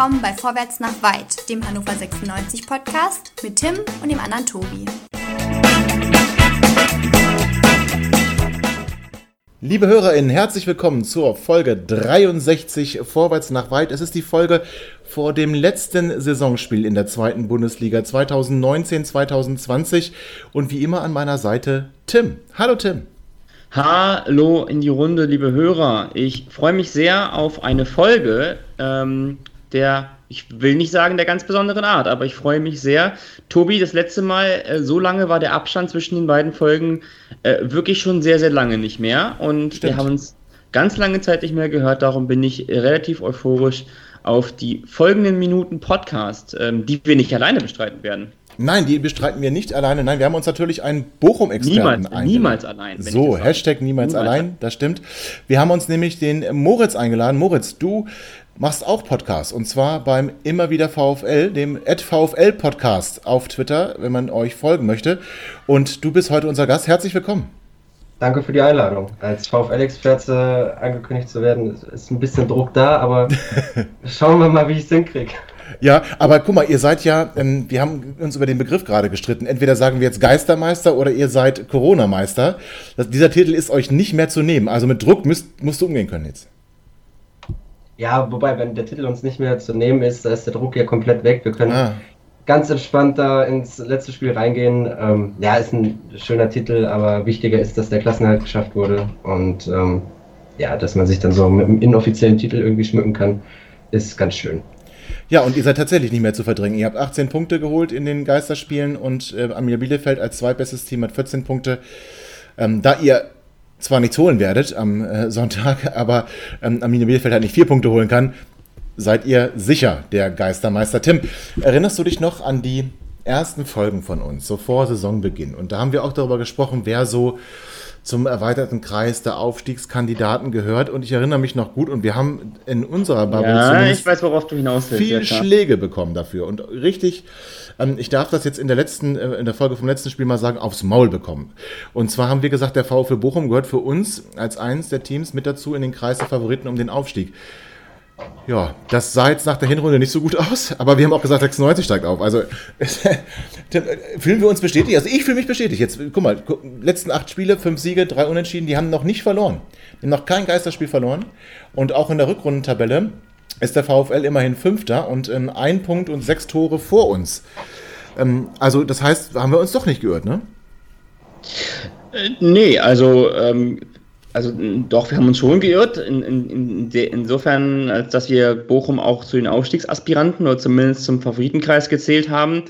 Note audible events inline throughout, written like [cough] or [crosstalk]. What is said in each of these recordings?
willkommen bei Vorwärts nach Weit, dem Hannover 96 Podcast mit Tim und dem anderen Tobi. Liebe HörerInnen, herzlich willkommen zur Folge 63 Vorwärts nach Weit. Es ist die Folge vor dem letzten Saisonspiel in der zweiten Bundesliga 2019-2020 und wie immer an meiner Seite Tim. Hallo Tim. Hallo in die Runde, liebe Hörer. Ich freue mich sehr auf eine Folge ähm, der, ich will nicht sagen der ganz besonderen Art, aber ich freue mich sehr. Tobi, das letzte Mal, äh, so lange war der Abstand zwischen den beiden Folgen äh, wirklich schon sehr, sehr lange nicht mehr. Und Stimmt. wir haben uns ganz lange Zeit nicht mehr gehört. Darum bin ich relativ euphorisch auf die folgenden Minuten Podcast, ähm, die wir nicht alleine bestreiten werden. Nein, die bestreiten wir nicht alleine. Nein, wir haben uns natürlich einen Bochum-Experten Niemals, niemals allein. So, Hashtag niemals, niemals allein, das stimmt. Wir haben uns nämlich den Moritz eingeladen. Moritz, du machst auch Podcasts und zwar beim immer wieder VfL, dem VfL Podcast auf Twitter, wenn man euch folgen möchte. Und du bist heute unser Gast. Herzlich willkommen. Danke für die Einladung. Als VfL-Experte angekündigt zu werden, ist ein bisschen Druck da, aber [laughs] schauen wir mal, wie ich es hinkriege. Ja, aber guck mal, ihr seid ja, ähm, wir haben uns über den Begriff gerade gestritten. Entweder sagen wir jetzt Geistermeister oder ihr seid Corona-Meister. Dieser Titel ist euch nicht mehr zu nehmen. Also mit Druck müsst, musst du umgehen können jetzt. Ja, wobei, wenn der Titel uns nicht mehr zu nehmen ist, da ist der Druck ja komplett weg. Wir können ah. ganz entspannt da ins letzte Spiel reingehen. Ähm, ja, ist ein schöner Titel, aber wichtiger ist, dass der Klassenhalt geschafft wurde. Und ähm, ja, dass man sich dann so mit einem inoffiziellen Titel irgendwie schmücken kann, ist ganz schön. Ja, und ihr seid tatsächlich nicht mehr zu verdrängen. Ihr habt 18 Punkte geholt in den Geisterspielen und äh, Arminia Bielefeld als zweitbestes Team hat 14 Punkte. Ähm, da ihr zwar nichts holen werdet am äh, Sonntag, [laughs] aber ähm, Arminia Bielefeld halt nicht vier Punkte holen kann, seid ihr sicher der Geistermeister. Tim, erinnerst du dich noch an die ersten Folgen von uns, so vor Saisonbeginn? Und da haben wir auch darüber gesprochen, wer so zum erweiterten Kreis der Aufstiegskandidaten gehört. Und ich erinnere mich noch gut, und wir haben in unserer Bubble ja, ich weiß, worauf du hinaus willst, viel Schläge bekommen dafür. Und richtig, ähm, ich darf das jetzt in der letzten, äh, in der Folge vom letzten Spiel mal sagen, aufs Maul bekommen. Und zwar haben wir gesagt, der VfL Bochum gehört für uns als eines der Teams mit dazu in den Kreis der Favoriten um den Aufstieg. Ja, das sah jetzt nach der Hinrunde nicht so gut aus, aber wir haben auch gesagt, 96 steigt auf. Also [laughs] fühlen wir uns bestätigt? Also ich fühle mich bestätigt. Jetzt, guck mal, letzten acht Spiele, fünf Siege, drei Unentschieden, die haben noch nicht verloren. Die haben noch kein Geisterspiel verloren. Und auch in der Rückrundentabelle ist der VfL immerhin Fünfter und ähm, ein Punkt und sechs Tore vor uns. Ähm, also das heißt, haben wir uns doch nicht geirrt, ne? Äh, nee, also ähm, also doch, wir haben uns schon geirrt, in, in, in insofern, als dass wir Bochum auch zu den Aufstiegsaspiranten oder zumindest zum Favoritenkreis gezählt haben.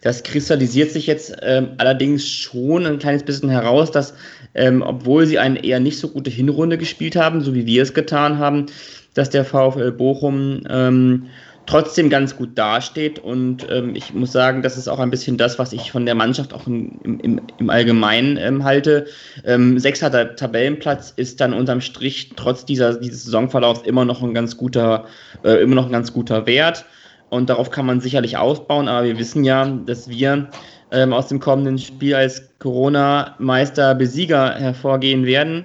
Das kristallisiert sich jetzt ähm, allerdings schon ein kleines bisschen heraus, dass ähm, obwohl sie eine eher nicht so gute Hinrunde gespielt haben, so wie wir es getan haben, dass der VfL Bochum ähm, trotzdem ganz gut dasteht. Und ähm, ich muss sagen, das ist auch ein bisschen das, was ich von der Mannschaft auch im, im, im Allgemeinen ähm, halte. Ähm, sechster Tabellenplatz ist dann unterm Strich trotz dieser, dieses Saisonverlaufs immer noch ein ganz guter, äh, immer noch ein ganz guter Wert. Und darauf kann man sicherlich ausbauen, aber wir wissen ja, dass wir ähm, aus dem kommenden Spiel als Corona-Meister-Besieger hervorgehen werden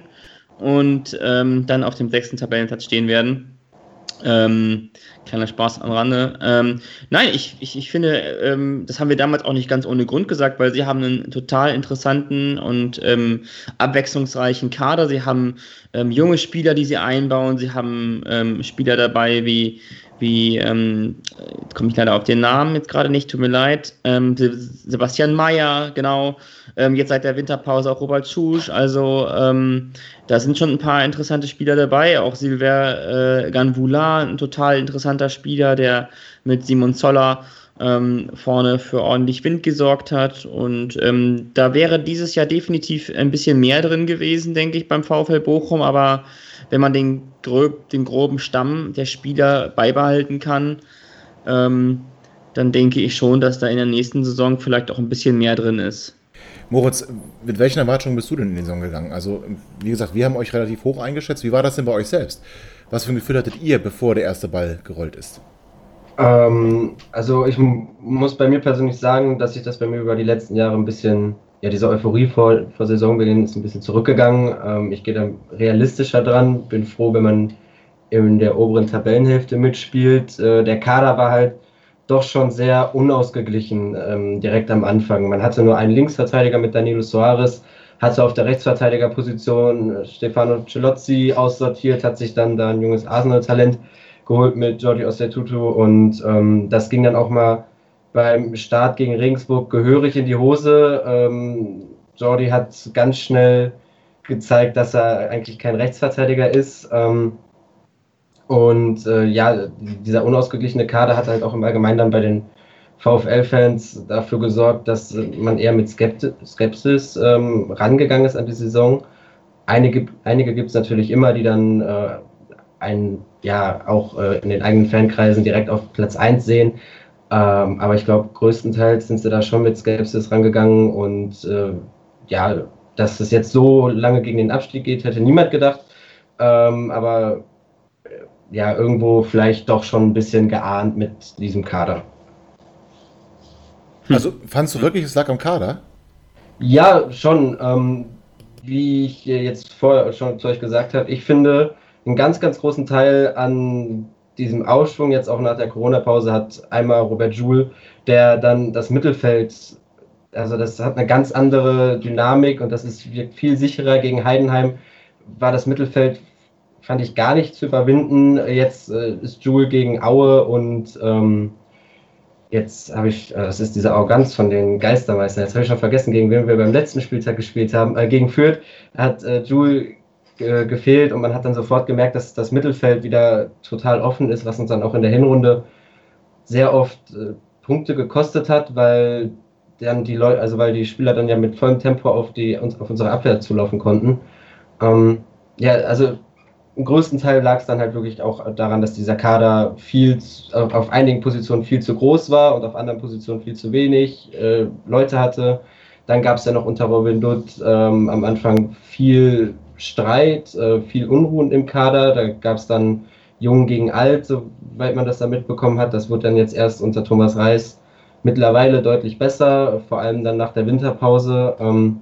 und ähm, dann auf dem sechsten Tabellenplatz stehen werden. Ähm, kleiner Spaß am Rande. Ähm, nein, ich, ich, ich finde, ähm, das haben wir damals auch nicht ganz ohne Grund gesagt, weil sie haben einen total interessanten und ähm, abwechslungsreichen Kader. Sie haben ähm, junge Spieler, die sie einbauen. Sie haben ähm, Spieler dabei wie wie, ähm, jetzt komme ich leider auf den Namen jetzt gerade nicht, tut mir leid, ähm, Sebastian Mayer, genau, ähm, jetzt seit der Winterpause auch Robert Schusch, also ähm, da sind schon ein paar interessante Spieler dabei, auch Silver äh, Ganvula, ein total interessanter Spieler, der mit Simon Zoller ähm, vorne für ordentlich Wind gesorgt hat und ähm, da wäre dieses Jahr definitiv ein bisschen mehr drin gewesen, denke ich, beim VfL Bochum, aber wenn man den, grob, den groben Stamm der Spieler beibehalten kann, ähm, dann denke ich schon, dass da in der nächsten Saison vielleicht auch ein bisschen mehr drin ist. Moritz, mit welchen Erwartungen bist du denn in die Saison gegangen? Also, wie gesagt, wir haben euch relativ hoch eingeschätzt. Wie war das denn bei euch selbst? Was für ein Gefühl hattet ihr, bevor der erste Ball gerollt ist? Ähm, also, ich muss bei mir persönlich sagen, dass sich das bei mir über die letzten Jahre ein bisschen ja, diese Euphorie vor, vor Saisonbeginn ist ein bisschen zurückgegangen. Ähm, ich gehe da realistischer dran, bin froh, wenn man in der oberen Tabellenhälfte mitspielt. Äh, der Kader war halt doch schon sehr unausgeglichen ähm, direkt am Anfang. Man hatte nur einen Linksverteidiger mit Danilo Soares, hatte auf der Rechtsverteidigerposition Stefano Celozzi aussortiert, hat sich dann da ein junges Arsenal-Talent geholt mit Jordi Ostetutu und ähm, das ging dann auch mal beim Start gegen Regensburg gehörig in die Hose. Ähm, Jordi hat ganz schnell gezeigt, dass er eigentlich kein Rechtsverteidiger ist. Ähm, und äh, ja, dieser unausgeglichene Kader hat halt auch im Allgemeinen dann bei den VfL-Fans dafür gesorgt, dass man eher mit Skepsis ähm, rangegangen ist an die Saison. Einige, einige gibt es natürlich immer, die dann äh, einen, ja, auch äh, in den eigenen Fankreisen direkt auf Platz 1 sehen. Ähm, aber ich glaube, größtenteils sind sie da schon mit Skepsis rangegangen und äh, ja, dass es jetzt so lange gegen den Abstieg geht, hätte niemand gedacht. Ähm, aber äh, ja, irgendwo vielleicht doch schon ein bisschen geahnt mit diesem Kader. Also fandst du wirklich, es lag am Kader? Ja, schon. Ähm, wie ich jetzt vorher schon zu euch gesagt habe, ich finde, einen ganz, ganz großen Teil an diesem Aufschwung jetzt auch nach der Corona-Pause hat einmal Robert Joule, der dann das Mittelfeld, also das hat eine ganz andere Dynamik und das ist wirkt viel sicherer gegen Heidenheim. War das Mittelfeld, fand ich gar nicht zu überwinden. Jetzt äh, ist Joule gegen Aue und ähm, jetzt habe ich, äh, das ist diese Arroganz von den Geistermeistern, jetzt habe ich schon vergessen, gegen wen wir beim letzten Spieltag gespielt haben, äh, gegen Fürth hat äh, Joule äh, gefehlt und man hat dann sofort gemerkt, dass das Mittelfeld wieder total offen ist, was uns dann auch in der Hinrunde sehr oft äh, Punkte gekostet hat, weil dann die Leute, also weil die Spieler dann ja mit vollem Tempo auf die auf unsere Abwehr zulaufen konnten. Ähm, ja, also im größten Teil lag es dann halt wirklich auch daran, dass dieser Kader viel auf einigen Positionen viel zu groß war und auf anderen Positionen viel zu wenig äh, Leute hatte. Dann gab es ja noch unter Robin Dutt ähm, am Anfang viel Streit, äh, viel Unruhen im Kader. Da gab es dann Jung gegen Alt, soweit man das da mitbekommen hat. Das wurde dann jetzt erst unter Thomas Reis mittlerweile deutlich besser, vor allem dann nach der Winterpause. Ähm,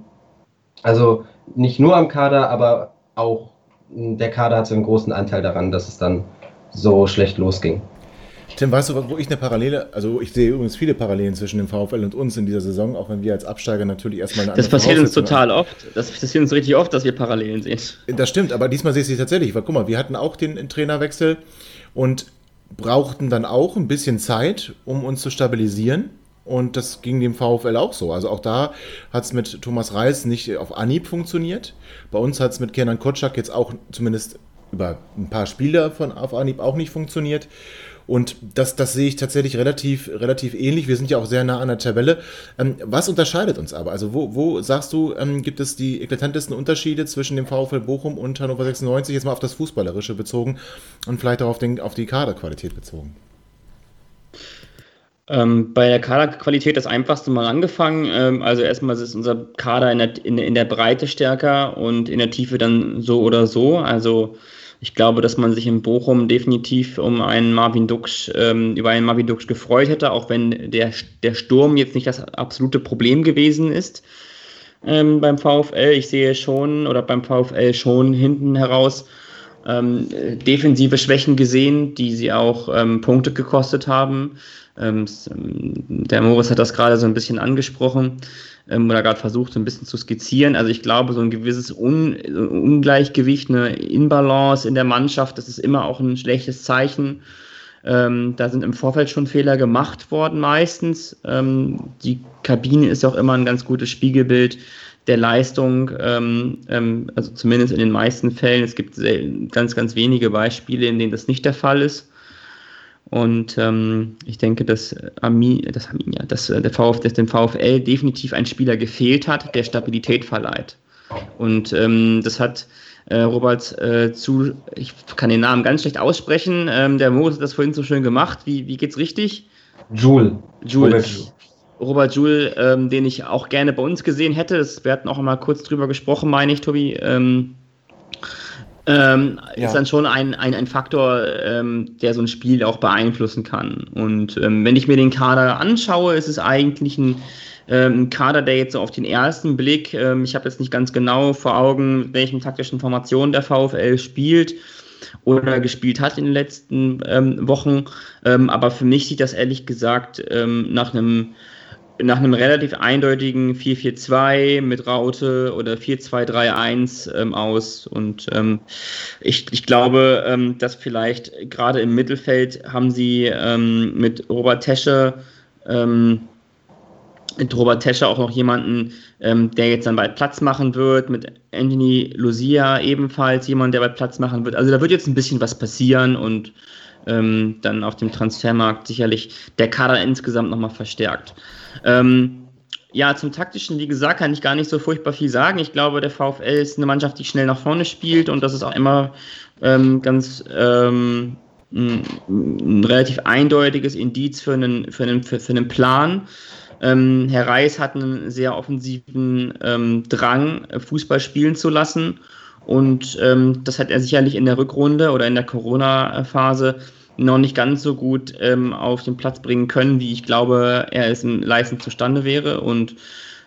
also nicht nur am Kader, aber auch der Kader hatte einen großen Anteil daran, dass es dann so schlecht losging. Tim, weißt du, wo ich eine Parallele, also ich sehe übrigens viele Parallelen zwischen dem VfL und uns in dieser Saison, auch wenn wir als Absteiger natürlich erstmal eine Das passiert uns total haben. oft. Das passiert uns richtig oft, dass wir Parallelen sehen. Das stimmt, aber diesmal sehe ich sie tatsächlich. Weil guck mal, wir hatten auch den Trainerwechsel und brauchten dann auch ein bisschen Zeit, um uns zu stabilisieren. Und das ging dem VfL auch so. Also auch da hat es mit Thomas Reis nicht auf Anhieb funktioniert. Bei uns hat es mit Kenan Kotschak jetzt auch zumindest über ein paar Spiele von auf Anhieb auch nicht funktioniert. Und das, das sehe ich tatsächlich relativ, relativ ähnlich. Wir sind ja auch sehr nah an der Tabelle. Ähm, was unterscheidet uns aber? Also wo, wo sagst du, ähm, gibt es die eklatantesten Unterschiede zwischen dem VfL Bochum und Hannover 96, jetzt mal auf das Fußballerische bezogen und vielleicht auch auf, den, auf die Kaderqualität bezogen? Ähm, bei der Kaderqualität das einfachste mal angefangen. Ähm, also erstmal ist unser Kader in der, in, in der Breite stärker und in der Tiefe dann so oder so. Also ich glaube, dass man sich in Bochum definitiv um einen Marvin Duksch, ähm, über einen Marvin Duksch gefreut hätte, auch wenn der, der Sturm jetzt nicht das absolute Problem gewesen ist ähm, beim VfL. Ich sehe schon, oder beim VfL schon hinten heraus ähm, defensive Schwächen gesehen, die sie auch ähm, Punkte gekostet haben. Ähm, der Moritz hat das gerade so ein bisschen angesprochen ähm, oder gerade versucht, so ein bisschen zu skizzieren. Also ich glaube, so ein gewisses Un Ungleichgewicht, eine Inbalance in der Mannschaft, das ist immer auch ein schlechtes Zeichen. Ähm, da sind im Vorfeld schon Fehler gemacht worden meistens. Ähm, die Kabine ist auch immer ein ganz gutes Spiegelbild der Leistung, ähm, ähm also zumindest in den meisten Fällen. Es gibt ganz, ganz wenige Beispiele, in denen das nicht der Fall ist. Und ähm, ich denke, dass, Ami, dass, Arminia, dass, äh, der VfL, dass dem VfL definitiv ein Spieler gefehlt hat, der Stabilität verleiht. Und ähm, das hat äh, Robert äh, zu, ich kann den Namen ganz schlecht aussprechen, ähm, der Moritz hat das vorhin so schön gemacht. Wie, wie geht's richtig? Joule. Joule. Robert Joule, ähm, den ich auch gerne bei uns gesehen hätte. Das, wir hatten auch mal kurz drüber gesprochen, meine ich, Tobi. Ähm, ähm, ja. ist dann schon ein, ein, ein Faktor, ähm, der so ein Spiel auch beeinflussen kann. Und ähm, wenn ich mir den Kader anschaue, ist es eigentlich ein, ähm, ein Kader, der jetzt so auf den ersten Blick, ähm, ich habe jetzt nicht ganz genau vor Augen, welchen taktischen Formationen der VfL spielt, oder gespielt hat in den letzten ähm, Wochen. Aber für mich sieht das ehrlich gesagt nach einem nach einem relativ eindeutigen 4-4-2 mit Raute oder 4-2-3-1 ähm, aus. Und ähm, ich, ich glaube, ähm, dass vielleicht gerade im Mittelfeld haben sie ähm, mit Robert Tesche ähm, mit Robert Tesche auch noch jemanden, ähm, der jetzt dann bald Platz machen wird, mit Anthony Lucia ebenfalls jemand, der bald Platz machen wird. Also da wird jetzt ein bisschen was passieren und ähm, dann auf dem Transfermarkt sicherlich der Kader insgesamt nochmal verstärkt. Ähm, ja, zum taktischen, wie gesagt, kann ich gar nicht so furchtbar viel sagen. Ich glaube, der VfL ist eine Mannschaft, die schnell nach vorne spielt und das ist auch immer ähm, ganz ähm, ein, relativ eindeutiges Indiz für einen, für einen, für, für einen Plan. Ähm, Herr Reis hat einen sehr offensiven ähm, Drang, Fußball spielen zu lassen. Und ähm, das hat er sicherlich in der Rückrunde oder in der Corona-Phase noch nicht ganz so gut ähm, auf den Platz bringen können, wie ich glaube, er es im Leisten zustande wäre. Und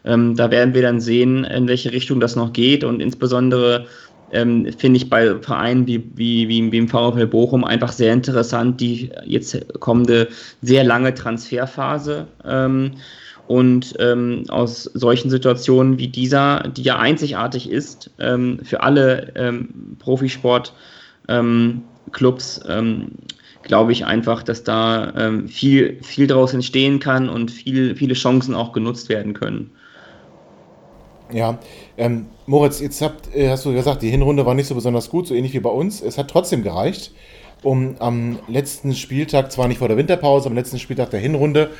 ähm, da werden wir dann sehen, in welche Richtung das noch geht. Und insbesondere ähm, finde ich bei Vereinen wie, wie, wie, wie im VfL Bochum einfach sehr interessant, die jetzt kommende sehr lange Transferphase. Ähm, und ähm, aus solchen Situationen wie dieser, die ja einzigartig ist ähm, für alle ähm, Profisport, ähm, ähm, glaube ich einfach, dass da ähm, viel, viel daraus entstehen kann und viel, viele Chancen auch genutzt werden können. Ja, Moritz, jetzt habt, äh, hast du gesagt, die Hinrunde war nicht so besonders gut, so ähnlich wie bei uns. Es hat trotzdem gereicht, um am letzten Spieltag, zwar nicht vor der Winterpause, am letzten Spieltag der Hinrunde,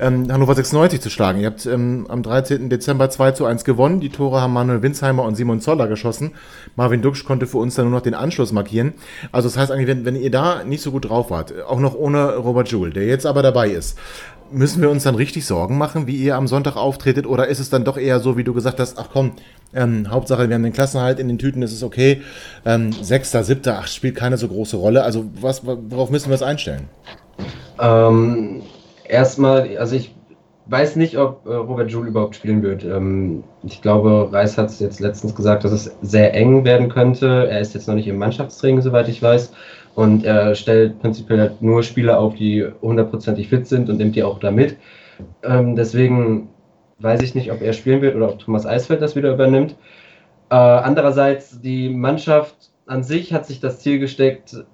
ähm, Hannover 96 zu schlagen. Ihr habt ähm, am 13. Dezember 2 zu 1 gewonnen. Die Tore haben Manuel Winsheimer und Simon Zoller geschossen. Marvin Duksch konnte für uns dann nur noch den Anschluss markieren. Also das heißt eigentlich, wenn, wenn ihr da nicht so gut drauf wart, auch noch ohne Robert Joule, der jetzt aber dabei ist, müssen wir uns dann richtig Sorgen machen, wie ihr am Sonntag auftretet? Oder ist es dann doch eher so, wie du gesagt hast, ach komm, ähm, Hauptsache wir haben den Klassenhalt in den Tüten, das ist okay. Ähm, Sechster, Siebter, ach, spielt keine so große Rolle. Also was, worauf müssen wir es einstellen? Ähm, erstmal, also ich weiß nicht, ob äh, Robert Joule überhaupt spielen wird. Ähm, ich glaube, Reis hat es jetzt letztens gesagt, dass es sehr eng werden könnte. Er ist jetzt noch nicht im Mannschaftstraining, soweit ich weiß. Und er stellt prinzipiell halt nur Spieler auf, die hundertprozentig fit sind und nimmt die auch da mit. Ähm, deswegen weiß ich nicht, ob er spielen wird oder ob Thomas Eisfeld das wieder übernimmt. Äh, andererseits, die Mannschaft an sich hat sich das Ziel gesteckt,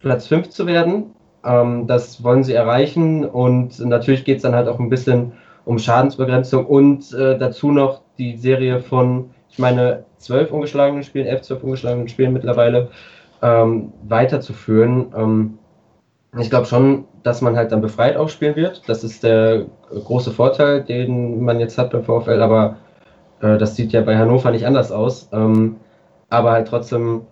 Platz 5 zu werden. Ähm, das wollen sie erreichen und natürlich geht es dann halt auch ein bisschen um Schadensbegrenzung und äh, dazu noch die Serie von, ich meine, zwölf ungeschlagenen Spielen, elf, zwölf ungeschlagenen Spielen mittlerweile ähm, weiterzuführen. Ähm, ich glaube schon, dass man halt dann befreit aufspielen wird. Das ist der große Vorteil, den man jetzt hat beim VfL, aber äh, das sieht ja bei Hannover nicht anders aus. Ähm, aber halt trotzdem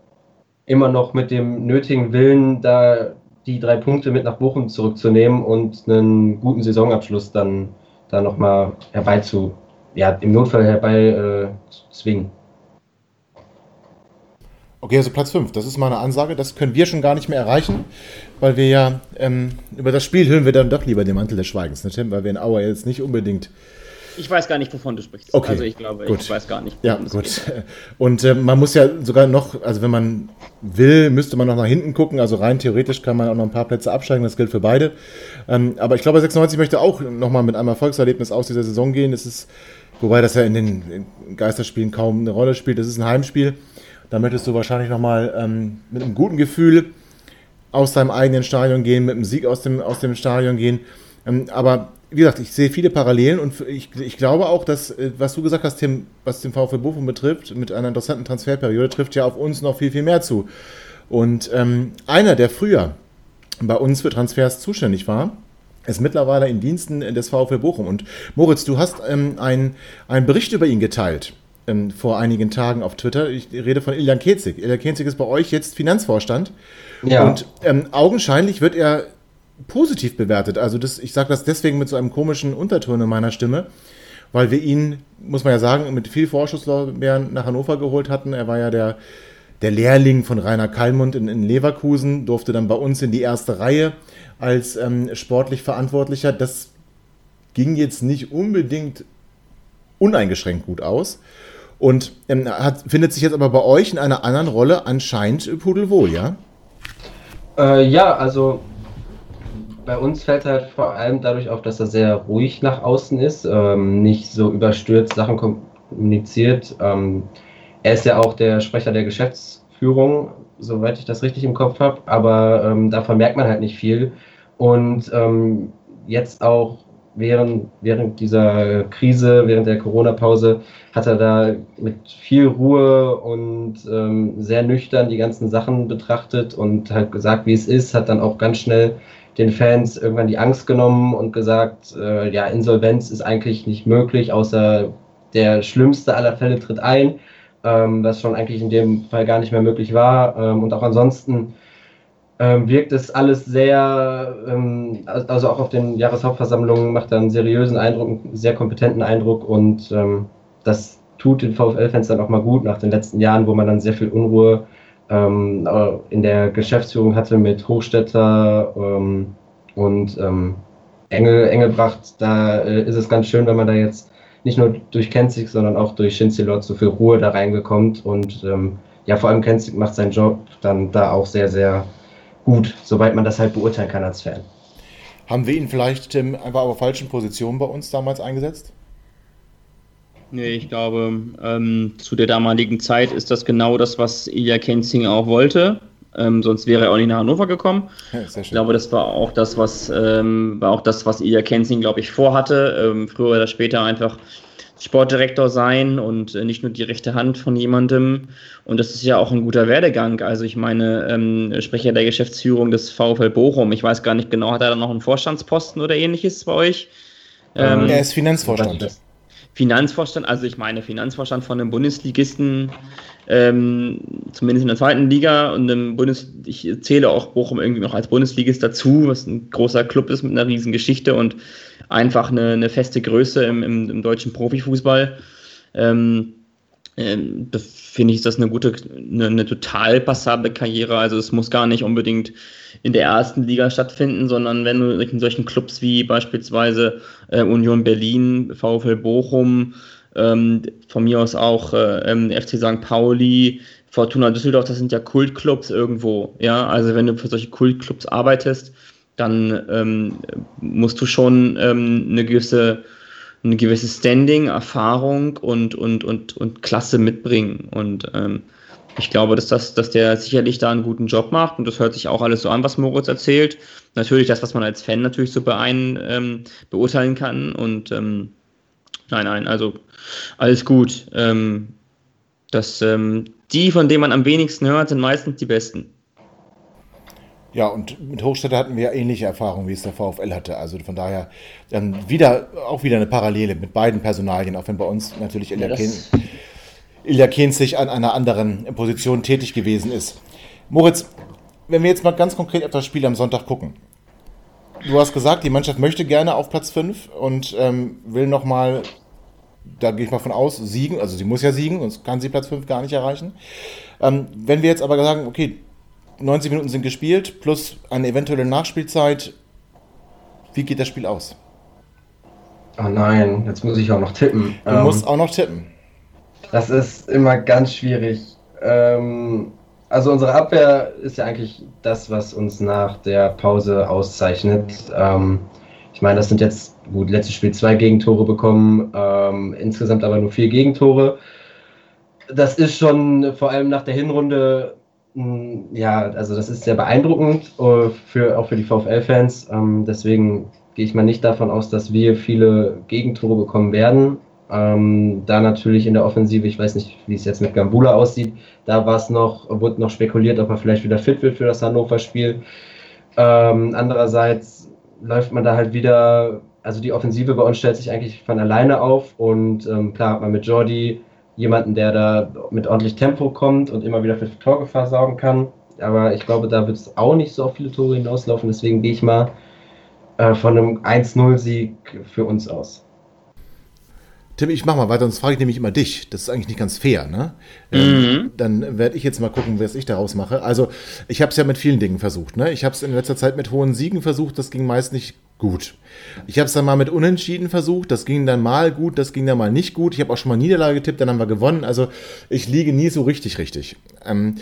immer noch mit dem nötigen Willen, da die drei Punkte mit nach Bochum zurückzunehmen und einen guten Saisonabschluss dann da nochmal herbei zu, ja, im Notfall herbei äh. Okay, also Platz 5, das ist mal eine Ansage, das können wir schon gar nicht mehr erreichen, weil wir ja ähm, über das Spiel hüllen wir dann doch lieber den Mantel des Schweigens, ne, Tim? Weil wir in Auer jetzt nicht unbedingt ich weiß gar nicht, wovon du sprichst. Okay. Also ich glaube, gut. ich weiß gar nicht. Ja, gut. Geht. [laughs] Und äh, man muss ja sogar noch, also wenn man will, müsste man noch nach hinten gucken. Also rein theoretisch kann man auch noch ein paar Plätze absteigen. Das gilt für beide. Ähm, aber ich glaube, 96 möchte auch nochmal mit einem Erfolgserlebnis aus dieser Saison gehen. Das ist, wobei das ja in den Geisterspielen kaum eine Rolle spielt. Das ist ein Heimspiel. Da möchtest du wahrscheinlich nochmal ähm, mit einem guten Gefühl aus deinem eigenen Stadion gehen, mit einem Sieg aus dem, aus dem Stadion gehen. Ähm, aber wie gesagt, ich sehe viele Parallelen und ich, ich glaube auch, dass, äh, was du gesagt hast, Tim, was den VfB Bochum betrifft, mit einer interessanten Transferperiode, trifft ja auf uns noch viel, viel mehr zu. Und ähm, einer, der früher bei uns für Transfers zuständig war, ist mittlerweile in Diensten des VfB Bochum. Und Moritz, du hast ähm, einen Bericht über ihn geteilt ähm, vor einigen Tagen auf Twitter. Ich rede von Iljan Kezig. Iljan Kezig ist bei euch jetzt Finanzvorstand. Ja. Und ähm, augenscheinlich wird er positiv bewertet. Also das, ich sage das deswegen mit so einem komischen Unterton in meiner Stimme, weil wir ihn, muss man ja sagen, mit viel Vorschusslorbeeren nach Hannover geholt hatten. Er war ja der, der Lehrling von Rainer Kallmund in, in Leverkusen, durfte dann bei uns in die erste Reihe als ähm, sportlich Verantwortlicher. Das ging jetzt nicht unbedingt uneingeschränkt gut aus. Und ähm, hat, findet sich jetzt aber bei euch in einer anderen Rolle anscheinend pudelwohl, ja? Äh, ja, also bei uns fällt halt vor allem dadurch auf, dass er sehr ruhig nach außen ist, ähm, nicht so überstürzt Sachen kommuniziert. Ähm, er ist ja auch der Sprecher der Geschäftsführung, soweit ich das richtig im Kopf habe, aber ähm, davon merkt man halt nicht viel. Und ähm, jetzt auch während, während dieser Krise, während der Corona-Pause, hat er da mit viel Ruhe und ähm, sehr nüchtern die ganzen Sachen betrachtet und halt gesagt, wie es ist, hat dann auch ganz schnell den Fans irgendwann die Angst genommen und gesagt, äh, ja, Insolvenz ist eigentlich nicht möglich, außer der schlimmste aller Fälle tritt ein, ähm, was schon eigentlich in dem Fall gar nicht mehr möglich war. Ähm, und auch ansonsten ähm, wirkt es alles sehr, ähm, also auch auf den Jahreshauptversammlungen macht er einen seriösen Eindruck, einen sehr kompetenten Eindruck und ähm, das tut den VfL-Fans dann auch mal gut nach den letzten Jahren, wo man dann sehr viel Unruhe ähm, in der Geschäftsführung hatte mit Hochstädter ähm, und ähm, Engel, Engelbracht. Da äh, ist es ganz schön, wenn man da jetzt nicht nur durch Kenzig, sondern auch durch Shinzilot so viel Ruhe da reingekommt und ja, vor allem Kenzig macht seinen Job dann da auch sehr, sehr gut, soweit man das halt beurteilen kann als Fan. Haben wir ihn vielleicht, Tim, einfach auf falschen Position bei uns damals eingesetzt? Nee, ich glaube, ähm, zu der damaligen Zeit ist das genau das, was Ilya Kenzing auch wollte. Ähm, sonst wäre er auch nicht nach Hannover gekommen. Ja, ich glaube, das war auch das, was ähm, war auch das, was Ilya Kenzing, glaube ich, vorhatte. Ähm, früher oder später einfach Sportdirektor sein und äh, nicht nur die rechte Hand von jemandem. Und das ist ja auch ein guter Werdegang. Also ich meine, ähm, Sprecher der Geschäftsführung des VfL Bochum, ich weiß gar nicht genau, hat er da noch einen Vorstandsposten oder ähnliches bei euch? Ähm, er ist Finanzvorstand. Finanzvorstand, also ich meine Finanzvorstand von einem Bundesligisten, ähm, zumindest in der zweiten Liga und einem Bundes, ich zähle auch Bochum irgendwie noch als Bundesligist dazu, was ein großer Club ist mit einer riesen Geschichte und einfach eine, eine feste Größe im, im, im deutschen Profifußball. Ähm, ähm, finde ich, ist das eine gute, eine, eine, total passable Karriere. Also es muss gar nicht unbedingt in der ersten Liga stattfinden, sondern wenn du in solchen Clubs wie beispielsweise äh, Union Berlin, VfL Bochum, ähm, von mir aus auch äh, FC St. Pauli, Fortuna Düsseldorf, das sind ja Kultclubs irgendwo. Ja, also wenn du für solche Kultclubs arbeitest, dann ähm, musst du schon ähm, eine gewisse eine gewisse Standing, Erfahrung und, und, und, und Klasse mitbringen. Und ähm, ich glaube, dass, das, dass der sicherlich da einen guten Job macht und das hört sich auch alles so an, was Moritz erzählt. Natürlich das, was man als Fan natürlich so beein, ähm, beurteilen kann. Und ähm, nein, nein, also alles gut. Ähm, das, ähm, die, von denen man am wenigsten hört, sind meistens die besten. Ja, und mit Hochstädter hatten wir ähnliche Erfahrungen, wie es der VfL hatte. Also von daher ähm, wieder, auch wieder eine Parallele mit beiden Personalien, auch wenn bei uns natürlich Ilja, ja, Ilja Kenzig an einer anderen Position tätig gewesen ist. Moritz, wenn wir jetzt mal ganz konkret auf das Spiel am Sonntag gucken. Du hast gesagt, die Mannschaft möchte gerne auf Platz 5 und ähm, will nochmal, da gehe ich mal von aus, siegen. Also sie muss ja siegen, sonst kann sie Platz 5 gar nicht erreichen. Ähm, wenn wir jetzt aber sagen, okay, 90 Minuten sind gespielt, plus eine eventuelle Nachspielzeit. Wie geht das Spiel aus? Oh nein, jetzt muss ich auch noch tippen. Du ähm, musst auch noch tippen. Das ist immer ganz schwierig. Ähm, also unsere Abwehr ist ja eigentlich das, was uns nach der Pause auszeichnet. Ähm, ich meine, das sind jetzt, gut, letztes Spiel zwei Gegentore bekommen, ähm, insgesamt aber nur vier Gegentore. Das ist schon vor allem nach der Hinrunde hm, ja, also das ist sehr beeindruckend, äh, für, auch für die VfL-Fans. Ähm, deswegen gehe ich mal nicht davon aus, dass wir viele Gegentore bekommen werden. Ähm, da natürlich in der Offensive, ich weiß nicht, wie es jetzt mit Gambula aussieht, da war es noch, wurde noch spekuliert, ob er vielleicht wieder fit wird für das Hannover-Spiel. Ähm, andererseits läuft man da halt wieder, also die Offensive bei uns stellt sich eigentlich von alleine auf und ähm, klar hat man mit Jordi jemanden, der da mit ordentlich Tempo kommt und immer wieder für Torgefahr sorgen kann. Aber ich glaube, da wird es auch nicht so auf viele Tore hinauslaufen. Deswegen gehe ich mal äh, von einem 1-0-Sieg für uns aus. Tim, ich mach mal weiter, sonst frage ich nämlich immer dich. Das ist eigentlich nicht ganz fair, ne? Ähm, mhm. dann werde ich jetzt mal gucken, was ich daraus mache. Also, ich habe es ja mit vielen Dingen versucht, ne? Ich habe es in letzter Zeit mit hohen Siegen versucht, das ging meist nicht gut. Ich habe es dann mal mit Unentschieden versucht, das ging dann mal gut, das ging dann mal nicht gut. Ich habe auch schon mal Niederlage getippt, dann haben wir gewonnen. Also, ich liege nie so richtig richtig. Ähm,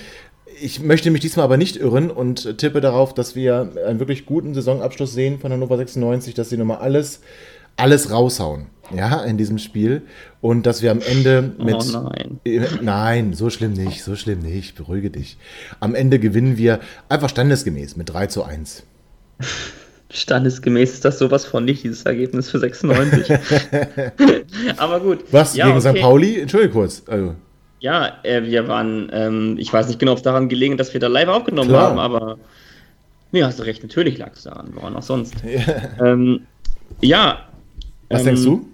ich möchte mich diesmal aber nicht irren und tippe darauf, dass wir einen wirklich guten Saisonabschluss sehen von Hannover 96, dass sie nochmal alles, alles raushauen, ja, in diesem Spiel. Und dass wir am Ende oh mit. Oh nein. Äh, nein, so schlimm nicht, so schlimm nicht, beruhige dich. Am Ende gewinnen wir einfach standesgemäß mit 3 zu 1. [laughs] Standesgemäß ist das sowas von nicht, dieses Ergebnis für 96. [laughs] Aber gut. Was, ja, gegen okay. St. Pauli? Entschuldige kurz. Also. Ja, äh, wir waren, ähm, ich weiß nicht genau, ob es daran gelegen dass wir da live aufgenommen Klar. haben, aber nee, hast du recht, natürlich lag es daran, woran auch sonst. Ja. [laughs] Ähm, ja Was ähm, denkst du?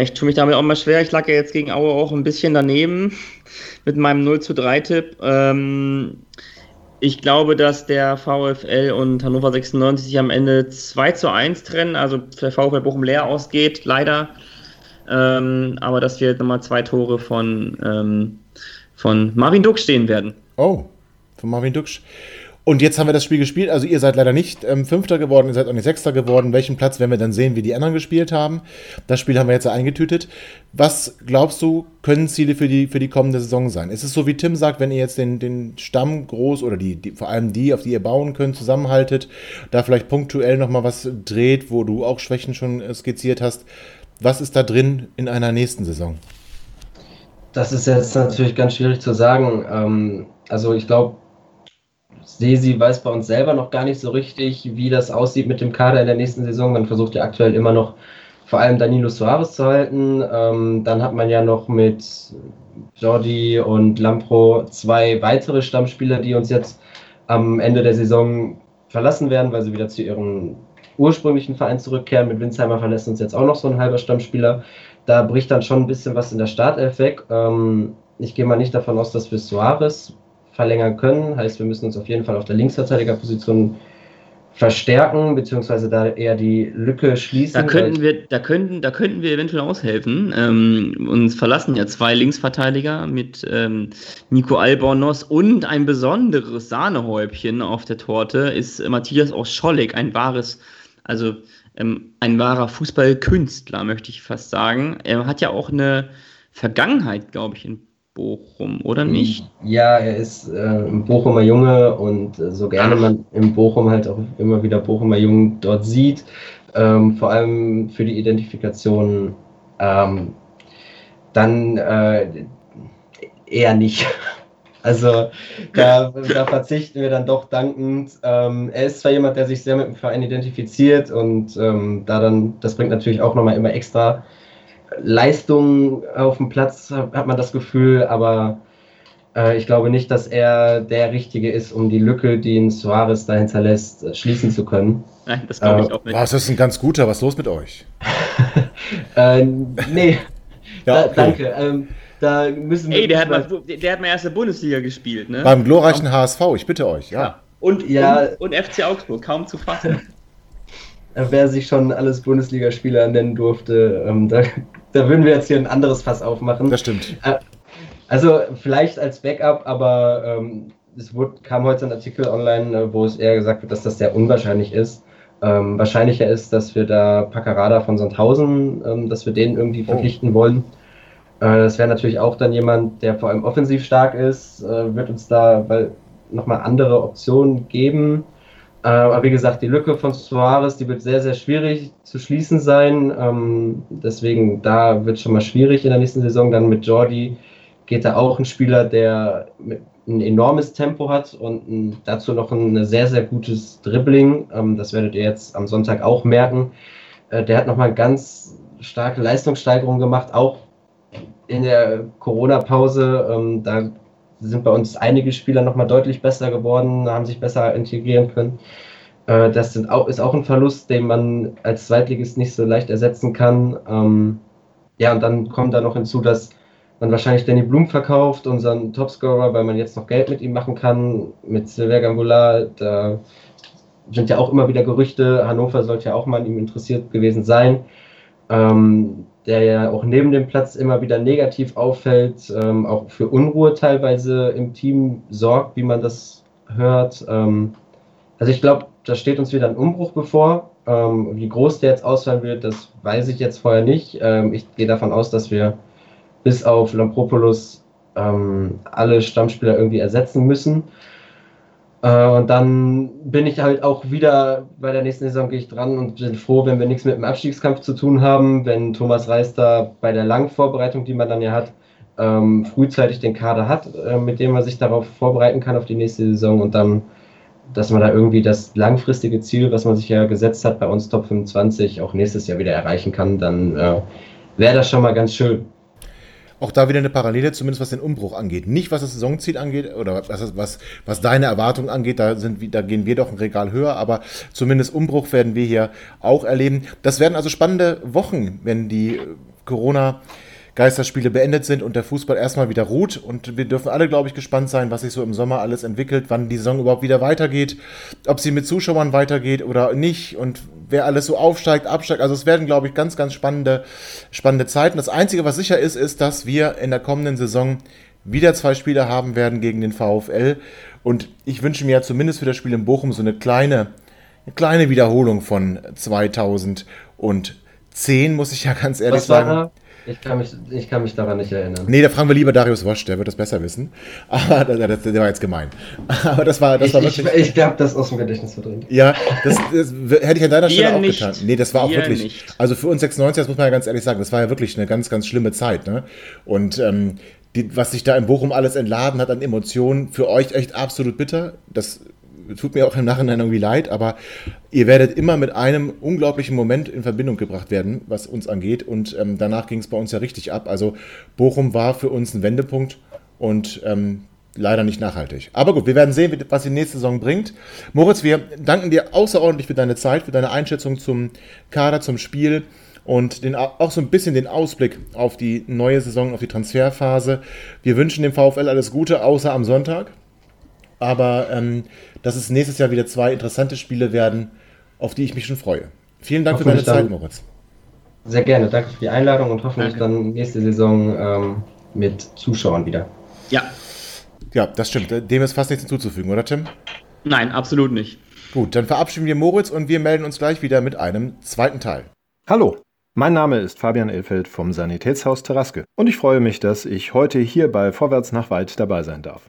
Ich tue mich damit auch mal schwer. Ich lag ja jetzt gegen Aue auch ein bisschen daneben mit meinem 0 zu 3 Tipp. Ähm, ich glaube, dass der VfL und Hannover 96 sich am Ende 2 zu 1 trennen, also der VfL Bochum leer ausgeht, leider. Ähm, aber dass wir nochmal zwei Tore von, ähm, von Marvin Dux stehen werden. Oh, von Marvin Dux. Und jetzt haben wir das Spiel gespielt. Also ihr seid leider nicht ähm, Fünfter geworden, ihr seid auch nicht Sechster geworden. Welchen Platz werden wir dann sehen, wie die anderen gespielt haben? Das Spiel haben wir jetzt eingetütet. Was glaubst du, können Ziele für die, für die kommende Saison sein? Ist es so, wie Tim sagt, wenn ihr jetzt den, den Stamm groß oder die, die, vor allem die, auf die ihr bauen könnt, zusammenhaltet, da vielleicht punktuell nochmal was dreht, wo du auch Schwächen schon äh, skizziert hast. Was ist da drin in einer nächsten Saison? Das ist jetzt natürlich ganz schwierig zu sagen. Ähm, also ich glaube, Sesi weiß bei uns selber noch gar nicht so richtig, wie das aussieht mit dem Kader in der nächsten Saison. Man versucht ja aktuell immer noch vor allem Danilo Suarez zu halten. Ähm, dann hat man ja noch mit Jordi und Lampro zwei weitere Stammspieler, die uns jetzt am Ende der Saison verlassen werden, weil sie wieder zu ihrem ursprünglichen Verein zurückkehren. Mit Winsheimer verlässt uns jetzt auch noch so ein halber Stammspieler. Da bricht dann schon ein bisschen was in der Startelf weg. Ähm, ich gehe mal nicht davon aus, dass wir Suarez verlängern können. Heißt, wir müssen uns auf jeden Fall auf der Linksverteidigerposition verstärken, beziehungsweise da eher die Lücke schließen. Da könnten wir, da könnten, da könnten wir eventuell aushelfen. Ähm, uns verlassen ja zwei Linksverteidiger mit ähm, Nico Albornoz und ein besonderes Sahnehäubchen auf der Torte ist Matthias aus Schollig, ein wahres, also ähm, ein wahrer Fußballkünstler, möchte ich fast sagen. Er hat ja auch eine Vergangenheit, glaube ich, in Bochum, oder nicht? Ja, er ist äh, ein Bochumer Junge und äh, so gerne man im Bochum halt auch immer wieder Bochumer Jungen dort sieht, ähm, vor allem für die Identifikation, ähm, dann äh, eher nicht. [laughs] Also da, da, verzichten wir dann doch dankend. Ähm, er ist zwar jemand, der sich sehr mit dem Verein identifiziert und ähm, da dann, das bringt natürlich auch nochmal immer extra Leistung auf dem Platz, hat man das Gefühl, aber äh, ich glaube nicht, dass er der Richtige ist, um die Lücke, die ihn Suarez da hinterlässt, äh, schließen zu können. Nein, das glaube ich äh, auch nicht. Was ist ein ganz guter? Was ist los mit euch? [laughs] äh, nee. ja, okay. da, danke. Ähm, da müssen Ey, der hat, mal, der hat mal erste Bundesliga gespielt, ne? Beim glorreichen HSV, ich bitte euch, ja. ja. Und, ja. Und, und FC Augsburg, kaum zu fassen. Wer sich schon alles Bundesligaspieler nennen durfte, ähm, da, da würden wir jetzt hier ein anderes Fass aufmachen. Das stimmt. Äh, also vielleicht als Backup, aber ähm, es wurde, kam heute ein Artikel online, äh, wo es eher gesagt wird, dass das sehr unwahrscheinlich ist. Ähm, wahrscheinlicher ist, dass wir da Paccarada von Sandhausen, ähm, dass wir den irgendwie oh. verpflichten oh. wollen. Äh, das wäre natürlich auch dann jemand, der vor allem offensiv stark ist, äh, wird uns da nochmal andere Optionen geben. Äh, aber wie gesagt, die Lücke von Suarez, die wird sehr, sehr schwierig zu schließen sein. Ähm, deswegen, da wird schon mal schwierig in der nächsten Saison. Dann mit Jordi geht da auch ein Spieler, der ein enormes Tempo hat und dazu noch ein sehr, sehr gutes Dribbling. Ähm, das werdet ihr jetzt am Sonntag auch merken. Äh, der hat nochmal ganz starke Leistungssteigerung gemacht, auch in der Corona-Pause. Ähm, da sind bei uns einige Spieler nochmal deutlich besser geworden, haben sich besser integrieren können. Äh, das auch, ist auch ein Verlust, den man als Zweitligist nicht so leicht ersetzen kann. Ähm, ja, und dann kommt da noch hinzu, dass man wahrscheinlich Danny Blum verkauft, unseren Topscorer, weil man jetzt noch Geld mit ihm machen kann. Mit Silver Gambula, da sind ja auch immer wieder Gerüchte. Hannover sollte ja auch mal an ihm interessiert gewesen sein. Ähm, der ja auch neben dem Platz immer wieder negativ auffällt, ähm, auch für Unruhe teilweise im Team sorgt, wie man das hört. Ähm, also ich glaube, da steht uns wieder ein Umbruch bevor. Ähm, wie groß der jetzt ausfallen wird, das weiß ich jetzt vorher nicht. Ähm, ich gehe davon aus, dass wir bis auf Lampropoulos ähm, alle Stammspieler irgendwie ersetzen müssen. Äh, und dann bin ich halt auch wieder bei der nächsten Saison gehe ich dran und bin froh, wenn wir nichts mit dem Abstiegskampf zu tun haben, wenn Thomas Reis da bei der langen Vorbereitung, die man dann ja hat, ähm, frühzeitig den Kader hat, äh, mit dem man sich darauf vorbereiten kann auf die nächste Saison und dann, dass man da irgendwie das langfristige Ziel, was man sich ja gesetzt hat, bei uns Top 25 auch nächstes Jahr wieder erreichen kann, dann äh, wäre das schon mal ganz schön. Auch da wieder eine Parallele, zumindest was den Umbruch angeht. Nicht was das Saisonziel angeht oder was, was, was deine Erwartungen angeht, da, sind, da gehen wir doch ein Regal höher, aber zumindest Umbruch werden wir hier auch erleben. Das werden also spannende Wochen, wenn die Corona- Geisterspiele beendet sind und der Fußball erstmal wieder ruht. Und wir dürfen alle, glaube ich, gespannt sein, was sich so im Sommer alles entwickelt, wann die Saison überhaupt wieder weitergeht, ob sie mit Zuschauern weitergeht oder nicht und wer alles so aufsteigt, absteigt. Also es werden, glaube ich, ganz, ganz spannende, spannende Zeiten. Das Einzige, was sicher ist, ist, dass wir in der kommenden Saison wieder zwei Spiele haben werden gegen den VfL. Und ich wünsche mir ja zumindest für das Spiel in Bochum so eine kleine, eine kleine Wiederholung von 2010, muss ich ja ganz ehrlich sagen. Ich kann, mich, ich kann mich daran nicht erinnern. Nee, da fragen wir lieber Darius Wosch, der wird das besser wissen. Aber der, der war jetzt gemein. Aber das war, das ich, war wirklich. Ich, ich glaube, das ist aus dem Gedächtnis verdrängt. Ja, das, das, hätte ich an deiner Stelle auch nicht. getan. Nee, das war auch wirklich. Nicht. Also für uns 96, das muss man ja ganz ehrlich sagen, das war ja wirklich eine ganz, ganz schlimme Zeit. Ne? Und ähm, die, was sich da in Bochum alles entladen hat an Emotionen, für euch echt absolut bitter. Das tut mir auch im Nachhinein irgendwie leid, aber ihr werdet immer mit einem unglaublichen Moment in Verbindung gebracht werden, was uns angeht. Und ähm, danach ging es bei uns ja richtig ab. Also Bochum war für uns ein Wendepunkt und ähm, leider nicht nachhaltig. Aber gut, wir werden sehen, was die nächste Saison bringt. Moritz, wir danken dir außerordentlich für deine Zeit, für deine Einschätzung zum Kader, zum Spiel und den, auch so ein bisschen den Ausblick auf die neue Saison, auf die Transferphase. Wir wünschen dem VfL alles Gute, außer am Sonntag. Aber ähm, dass es nächstes Jahr wieder zwei interessante Spiele werden, auf die ich mich schon freue. Vielen Dank für deine Zeit, Moritz. Sehr gerne, danke für die Einladung und hoffentlich danke. dann nächste Saison ähm, mit Zuschauern wieder. Ja. Ja, das stimmt. Dem ist fast nichts hinzuzufügen, oder Tim? Nein, absolut nicht. Gut, dann verabschieden wir Moritz und wir melden uns gleich wieder mit einem zweiten Teil. Hallo, mein Name ist Fabian Elfeld vom Sanitätshaus Terraske und ich freue mich, dass ich heute hier bei Vorwärts nach Weit dabei sein darf.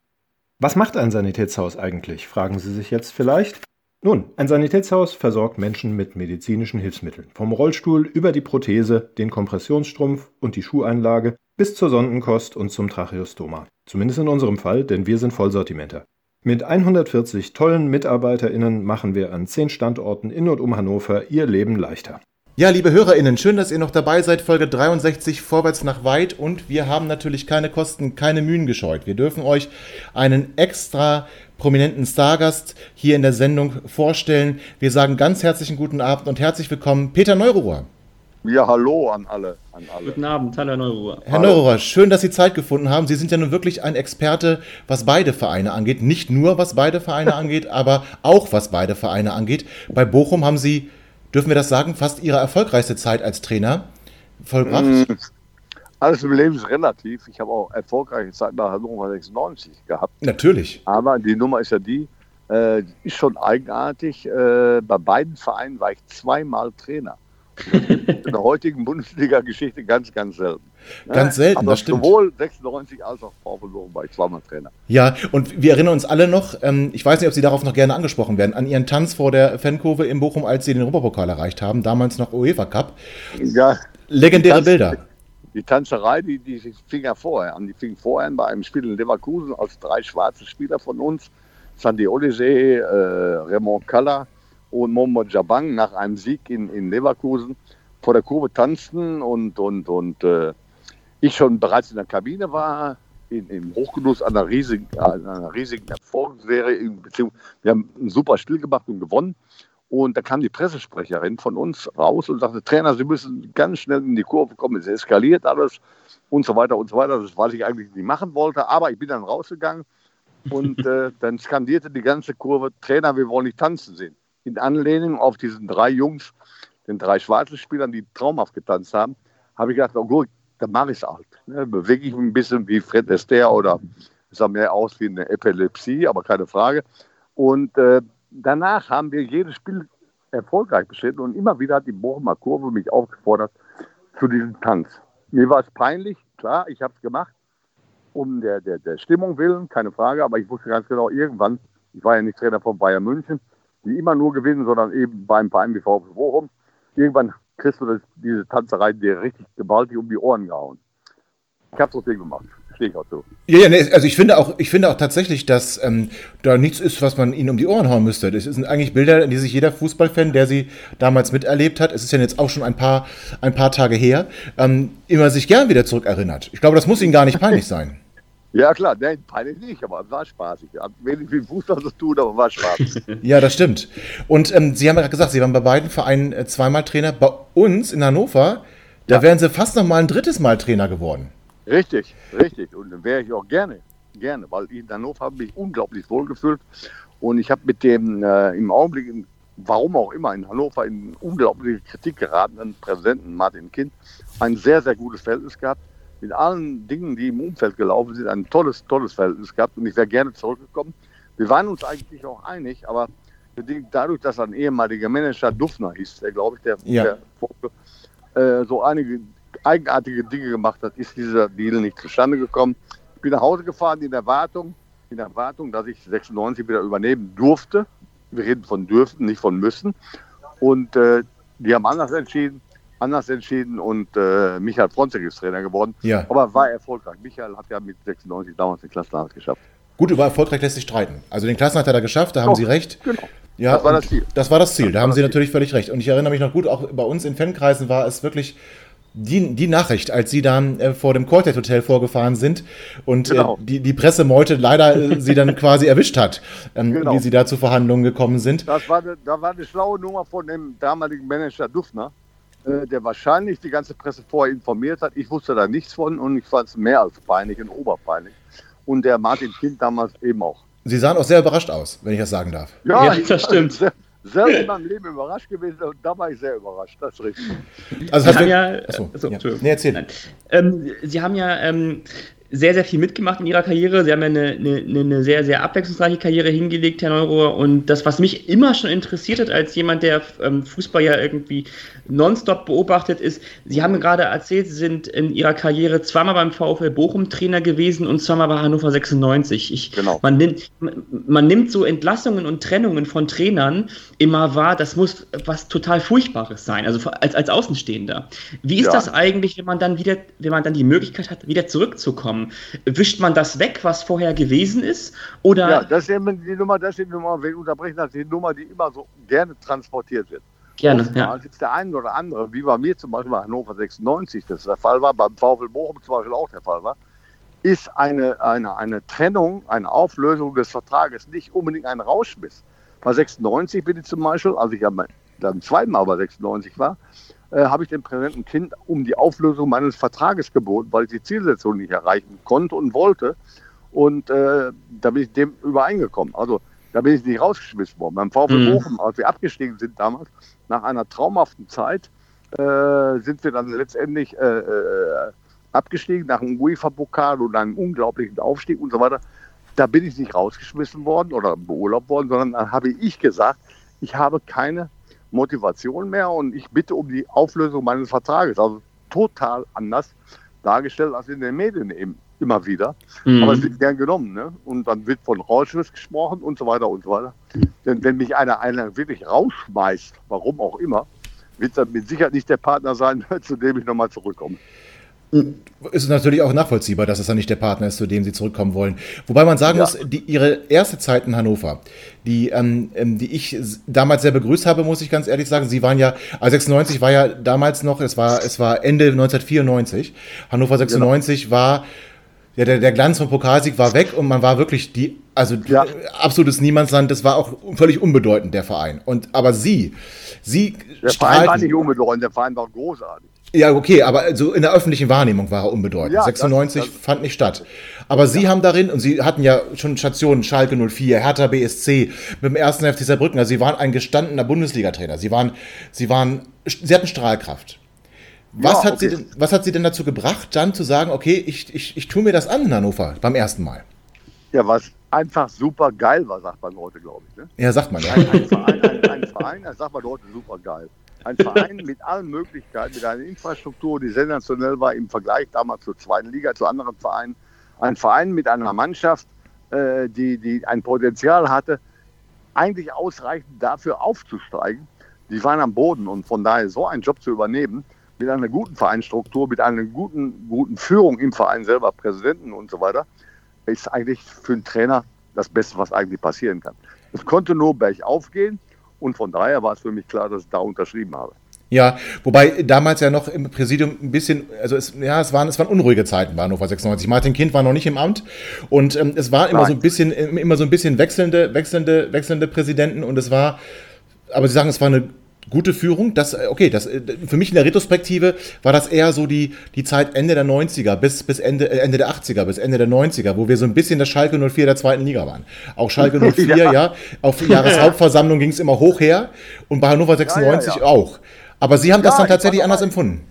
Was macht ein Sanitätshaus eigentlich, fragen Sie sich jetzt vielleicht? Nun, ein Sanitätshaus versorgt Menschen mit medizinischen Hilfsmitteln. Vom Rollstuhl über die Prothese, den Kompressionsstrumpf und die Schuheinlage bis zur Sondenkost und zum Tracheostoma. Zumindest in unserem Fall, denn wir sind Vollsortimenter. Mit 140 tollen MitarbeiterInnen machen wir an 10 Standorten in und um Hannover ihr Leben leichter. Ja, liebe HörerInnen, schön, dass ihr noch dabei seid. Folge 63 Vorwärts nach Weit. Und wir haben natürlich keine Kosten, keine Mühen gescheut. Wir dürfen euch einen extra prominenten Stargast hier in der Sendung vorstellen. Wir sagen ganz herzlichen guten Abend und herzlich willkommen, Peter Neururer. Ja, hallo an alle, an alle. Guten Abend, hallo Herr Neururer. Herr Neururer, schön, dass Sie Zeit gefunden haben. Sie sind ja nun wirklich ein Experte, was beide Vereine angeht. Nicht nur, was beide Vereine [laughs] angeht, aber auch, was beide Vereine angeht. Bei Bochum haben Sie dürfen wir das sagen, fast Ihre erfolgreichste Zeit als Trainer vollbracht? Mm, alles im Leben ist relativ. Ich habe auch erfolgreiche Zeit nach Hannover 96 gehabt. Natürlich. Aber die Nummer ist ja die, äh, ist schon eigenartig. Äh, bei beiden Vereinen war ich zweimal Trainer. [laughs] In der heutigen Bundesliga-Geschichte ganz, ganz selten. Ganz selten, Aber das stimmt. Sowohl 96 als auch Bochum war ich zweimal Trainer. Ja, und wir erinnern uns alle noch, ähm, ich weiß nicht, ob Sie darauf noch gerne angesprochen werden, an Ihren Tanz vor der Fankurve in Bochum, als Sie den Europapokal erreicht haben, damals noch UEFA Cup. Ja. Legendäre die Bilder. Die Tanzerei, die, die fing ja vorher an. Die fing vorher an bei einem Spiel in Leverkusen als drei schwarze Spieler von uns. Sandy Olysee, äh, Raymond Kalla und Momo Jabang nach einem Sieg in, in Leverkusen vor der Kurve tanzten und, und, und äh, ich schon bereits in der Kabine war, in, im Hochgenuss einer riesigen, einer riesigen Erfolgsserie. Wir haben ein super Spiel gemacht und gewonnen. Und da kam die Pressesprecherin von uns raus und sagte, Trainer, Sie müssen ganz schnell in die Kurve kommen, es eskaliert alles und so weiter und so weiter. Das, was ich eigentlich nicht machen wollte, aber ich bin dann rausgegangen und [laughs] äh, dann skandierte die ganze Kurve, Trainer, wir wollen nicht tanzen sehen. In Anlehnung auf diesen drei Jungs, den drei schwarzen Spielern, die traumhaft getanzt haben, habe ich gedacht, oh gut, dann mache ich es halt. Ne? Bewege ich mich ein bisschen wie Fred Astaire oder sah mehr aus wie eine Epilepsie, aber keine Frage. Und äh, danach haben wir jedes Spiel erfolgreich bestritten und immer wieder hat die Bochumer Kurve mich aufgefordert zu diesem Tanz. Mir war es peinlich, klar, ich habe es gemacht. um der, der, der Stimmung willen, keine Frage, aber ich wusste ganz genau, irgendwann, ich war ja nicht Trainer von Bayern München, die immer nur gewinnen, sondern eben beim Verein wie VfB Bochum, irgendwann kriegst du das, diese Tanzerei dir richtig gewaltig um die Ohren gehauen. Ich habe trotzdem gemacht. Stehe ich auch so. Ja, ja, nee, also ich finde auch, ich finde auch tatsächlich, dass ähm, da nichts ist, was man ihnen um die Ohren hauen müsste. Das sind eigentlich Bilder, die sich jeder Fußballfan, der sie damals miterlebt hat, es ist ja jetzt auch schon ein paar, ein paar Tage her, ähm, immer sich gern wieder zurückerinnert. Ich glaube, das muss ihnen gar nicht peinlich [laughs] sein. Ja, klar, nein, peinlich nicht, aber es war spaßig. Hat wenig mit Fußball zu tun, aber war spaßig. [laughs] ja, das stimmt. Und ähm, Sie haben ja gesagt, Sie waren bei beiden Vereinen äh, zweimal Trainer. Bei uns in Hannover, da ja. wären Sie fast noch mal ein drittes Mal Trainer geworden. Richtig, richtig. Und dann wäre ich auch gerne, gerne, weil in Hannover habe ich mich unglaublich wohlgefühlt. Und ich habe mit dem äh, im Augenblick, warum auch immer, in Hannover in unglaubliche Kritik geratenen Präsidenten Martin Kind ein sehr, sehr gutes Verhältnis gehabt mit allen Dingen, die im Umfeld gelaufen sind, ein tolles, tolles Verhältnis gehabt und ich wäre gerne zurückgekommen. Wir waren uns eigentlich auch einig, aber dadurch, dass ein ehemaliger Manager Duffner hieß, der glaube ich, der, ja. der äh, so einige eigenartige Dinge gemacht hat, ist dieser Deal nicht zustande gekommen. Ich bin nach Hause gefahren in Erwartung, in Erwartung, dass ich 96 wieder übernehmen durfte. Wir reden von dürften, nicht von müssen. Und äh, die haben anders entschieden anders entschieden und äh, Michael Fronzek ist Trainer geworden. Ja. Aber war erfolgreich. Michael hat ja mit 96 damals den Klassenerhalt geschafft. Gut, über erfolgreich lässt sich streiten. Also den Klassenerhalt hat er geschafft, da haben Doch, Sie recht. Genau. Ja, das war das Ziel. Das war das Ziel, da haben Sie natürlich völlig recht. Und ich erinnere mich noch gut, auch bei uns in Fankreisen war es wirklich die, die Nachricht, als Sie dann äh, vor dem Quartet Hotel vorgefahren sind und äh, genau. äh, die, die Pressemeute leider äh, Sie dann [laughs] quasi erwischt hat, ähm, genau. wie Sie da zu Verhandlungen gekommen sind. Das war, eine, da war eine schlaue Nummer von dem damaligen Manager Duffner. Äh, der wahrscheinlich die ganze Presse vorher informiert hat. Ich wusste da nichts von und ich fand es mehr als peinlich und oberpeinlich. Und der Martin Kind damals eben auch. Sie sahen auch sehr überrascht aus, wenn ich das sagen darf. Ja, ja das stimmt. Sehr, sehr in meinem Leben überrascht gewesen und da war ich sehr überrascht. Das ist richtig. Also Sie haben ja, achso, achso, ja. Nee, erzähl. Ähm, Sie haben ja ähm, sehr, sehr viel mitgemacht in ihrer Karriere. Sie haben ja eine, eine, eine sehr, sehr abwechslungsreiche Karriere hingelegt, Herr Neurohr. Und das, was mich immer schon interessiert hat, als jemand, der ähm, Fußball ja irgendwie nonstop beobachtet, ist, Sie haben gerade erzählt, Sie sind in Ihrer Karriere zweimal beim VfL Bochum Trainer gewesen und zweimal bei Hannover 96. Ich, genau. man, nimmt, man nimmt so Entlassungen und Trennungen von Trainern immer wahr, das muss was total Furchtbares sein, also als, als Außenstehender. Wie ist ja. das eigentlich, wenn man dann wieder, wenn man dann die Möglichkeit hat, wieder zurückzukommen? Wischt man das weg, was vorher gewesen ist? Oder ja, das ist eben die Nummer, das ist die Nummer, wenn unterbrechen, das die Nummer, die immer so gerne transportiert wird. Gerne, ja. ist der eine oder andere, wie bei mir zum Beispiel bei Hannover 96, das der Fall war, beim VfL Bochum zum Beispiel auch der Fall war, ist eine, eine, eine Trennung, eine Auflösung des Vertrages nicht unbedingt ein Rauschmiss. Bei 96 bin ich zum Beispiel, als ich ja dann zweimal bei 96 war, äh, habe ich dem Präsidenten Kind um die Auflösung meines Vertrages geboten, weil ich die Zielsetzung nicht erreichen konnte und wollte. Und äh, da bin ich dem übereingekommen. Also da bin ich nicht rausgeschmissen worden. Beim VfL mhm. Bochum, als wir abgestiegen sind damals, nach einer traumhaften Zeit, äh, sind wir dann letztendlich äh, äh abgestiegen nach einem UEFA-Pokal und einem unglaublichen Aufstieg und so weiter. Da bin ich nicht rausgeschmissen worden oder beurlaubt worden, sondern dann habe ich gesagt, ich habe keine Motivation mehr und ich bitte um die Auflösung meines Vertrages. Also total anders dargestellt als in den Medien eben immer wieder. Mhm. Aber es wird gern genommen. Ne? Und dann wird von Rauschmiss gesprochen und so weiter und so weiter. Denn wenn mich einer, einer wirklich rausschmeißt, warum auch immer, wird das mit Sicherheit nicht der Partner sein, [laughs] zu dem ich nochmal zurückkomme ist natürlich auch nachvollziehbar, dass es dann nicht der Partner ist, zu dem sie zurückkommen wollen. Wobei man sagen ja. muss, die, ihre erste Zeit in Hannover, die, ähm, ähm die ich damals sehr begrüßt habe, muss ich ganz ehrlich sagen. Sie waren ja, also 96 war ja damals noch, es war, es war Ende 1994. Hannover 96 genau. war, ja, der, der Glanz vom Pokalsieg war weg und man war wirklich die, also ja. absolutes Niemandsland. Das war auch völlig unbedeutend, der Verein. Und, aber sie, sie Der Verein war nicht unbedeutend, der Verein war großartig. Ja, okay, aber so in der öffentlichen Wahrnehmung war er unbedeutend. Ja, 96 das, das, fand nicht statt. Aber Sie haben darin, und Sie hatten ja schon Stationen, Schalke 04, Hertha BSC, mit dem ersten FC Saarbrücken, also Sie waren ein gestandener Bundesliga-Trainer. Sie waren, Sie waren, Sie hatten Strahlkraft. Was, ja, hat okay. Sie denn, was hat Sie denn dazu gebracht, dann zu sagen, okay, ich, ich, ich tue mir das an in Hannover beim ersten Mal? Ja, was einfach super geil war, sagt man heute, glaube ich. Ne? Ja, sagt man. Ja. Ein, ein Verein, ein, ein Verein, das sagt man heute super geil ein Verein mit allen Möglichkeiten, mit einer Infrastruktur, die sensationell war im Vergleich damals zur zweiten Liga, zu anderen Vereinen, ein Verein mit einer Mannschaft, äh, die, die ein Potenzial hatte, eigentlich ausreichend dafür aufzusteigen. Die waren am Boden und von daher so einen Job zu übernehmen, mit einer guten Vereinsstruktur, mit einer guten, guten Führung im Verein selber, Präsidenten und so weiter, ist eigentlich für einen Trainer das Beste, was eigentlich passieren kann. Es konnte nur bergauf gehen und von daher war es für mich klar, dass ich da unterschrieben habe. Ja, wobei damals ja noch im Präsidium ein bisschen, also es, ja, es waren, es waren unruhige Zeiten bei Hannover 96. Martin Kind war noch nicht im Amt und ähm, es war immer Nein. so ein bisschen, immer so ein bisschen wechselnde, wechselnde, wechselnde Präsidenten und es war, aber Sie sagen, es war eine gute Führung. Das, äh, okay, das, äh, für mich in der Retrospektive war das eher so die, die Zeit Ende der 90er bis, bis Ende, äh, Ende der 80er, bis Ende der 90er, wo wir so ein bisschen das Schalke 04 der zweiten Liga waren. Auch Schalke [laughs] 04, ja. ja auf Jahreshauptversammlung ging es immer hoch her und bei Hannover 96 ja, ja, auch. Aber Sie haben das dann tatsächlich anders empfunden.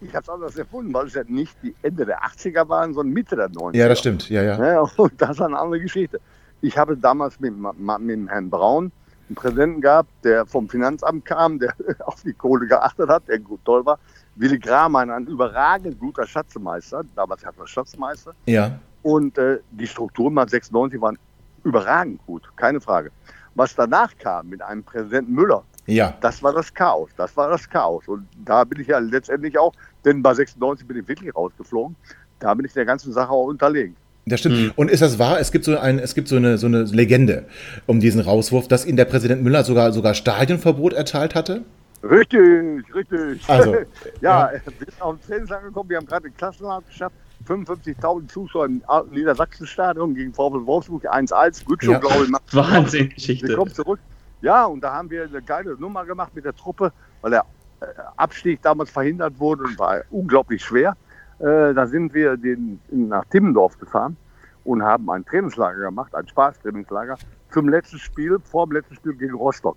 Ich habe es anders empfunden, weil es ja nicht die Ende der 80er waren, sondern Mitte der 90er. Ja, das stimmt, ja, ja. [laughs] und das ist eine andere Geschichte. Ich habe damals mit, mit Herrn Braun einen Präsidenten gehabt, der vom Finanzamt kam, der [laughs] auf die Kohle geachtet hat, der gut toll war. Willi Gramann, ein überragend guter Schatzmeister, damals hat er Schatzmeister. Ja. Und äh, die Strukturen mal 96 waren überragend gut, keine Frage. Was danach kam mit einem Präsidenten Müller, ja. das war das Chaos, das war das Chaos. Und da bin ich ja letztendlich auch, denn bei 96 bin ich wirklich rausgeflogen, da bin ich der ganzen Sache auch unterlegen. Das stimmt. Mhm. Und ist das wahr? Es gibt so ein, es gibt so eine, so eine Legende um diesen Rauswurf, dass Ihnen der Präsident Müller sogar, sogar Stadionverbot erteilt hatte? Richtig, richtig. Also, [laughs] ja, ja, wir sind auf dem Trainingslager gekommen. Wir haben gerade den Klassenlauf geschafft. 55.000 Zuschauer im Niedersachsen-Stadion gegen VfL Wolfsburg 1-1. Gütschow, ja. glaube ich, [laughs] Wahnsinn, Geschichte. Wir kommen zurück. Ja, und da haben wir eine geile Nummer gemacht mit der Truppe, weil der äh, Abstieg damals verhindert wurde und war unglaublich schwer. Äh, da sind wir den, nach Timmendorf gefahren und haben ein Trainingslager gemacht, ein Spaßtrainingslager zum letzten Spiel, vor dem letzten Spiel gegen Rostock.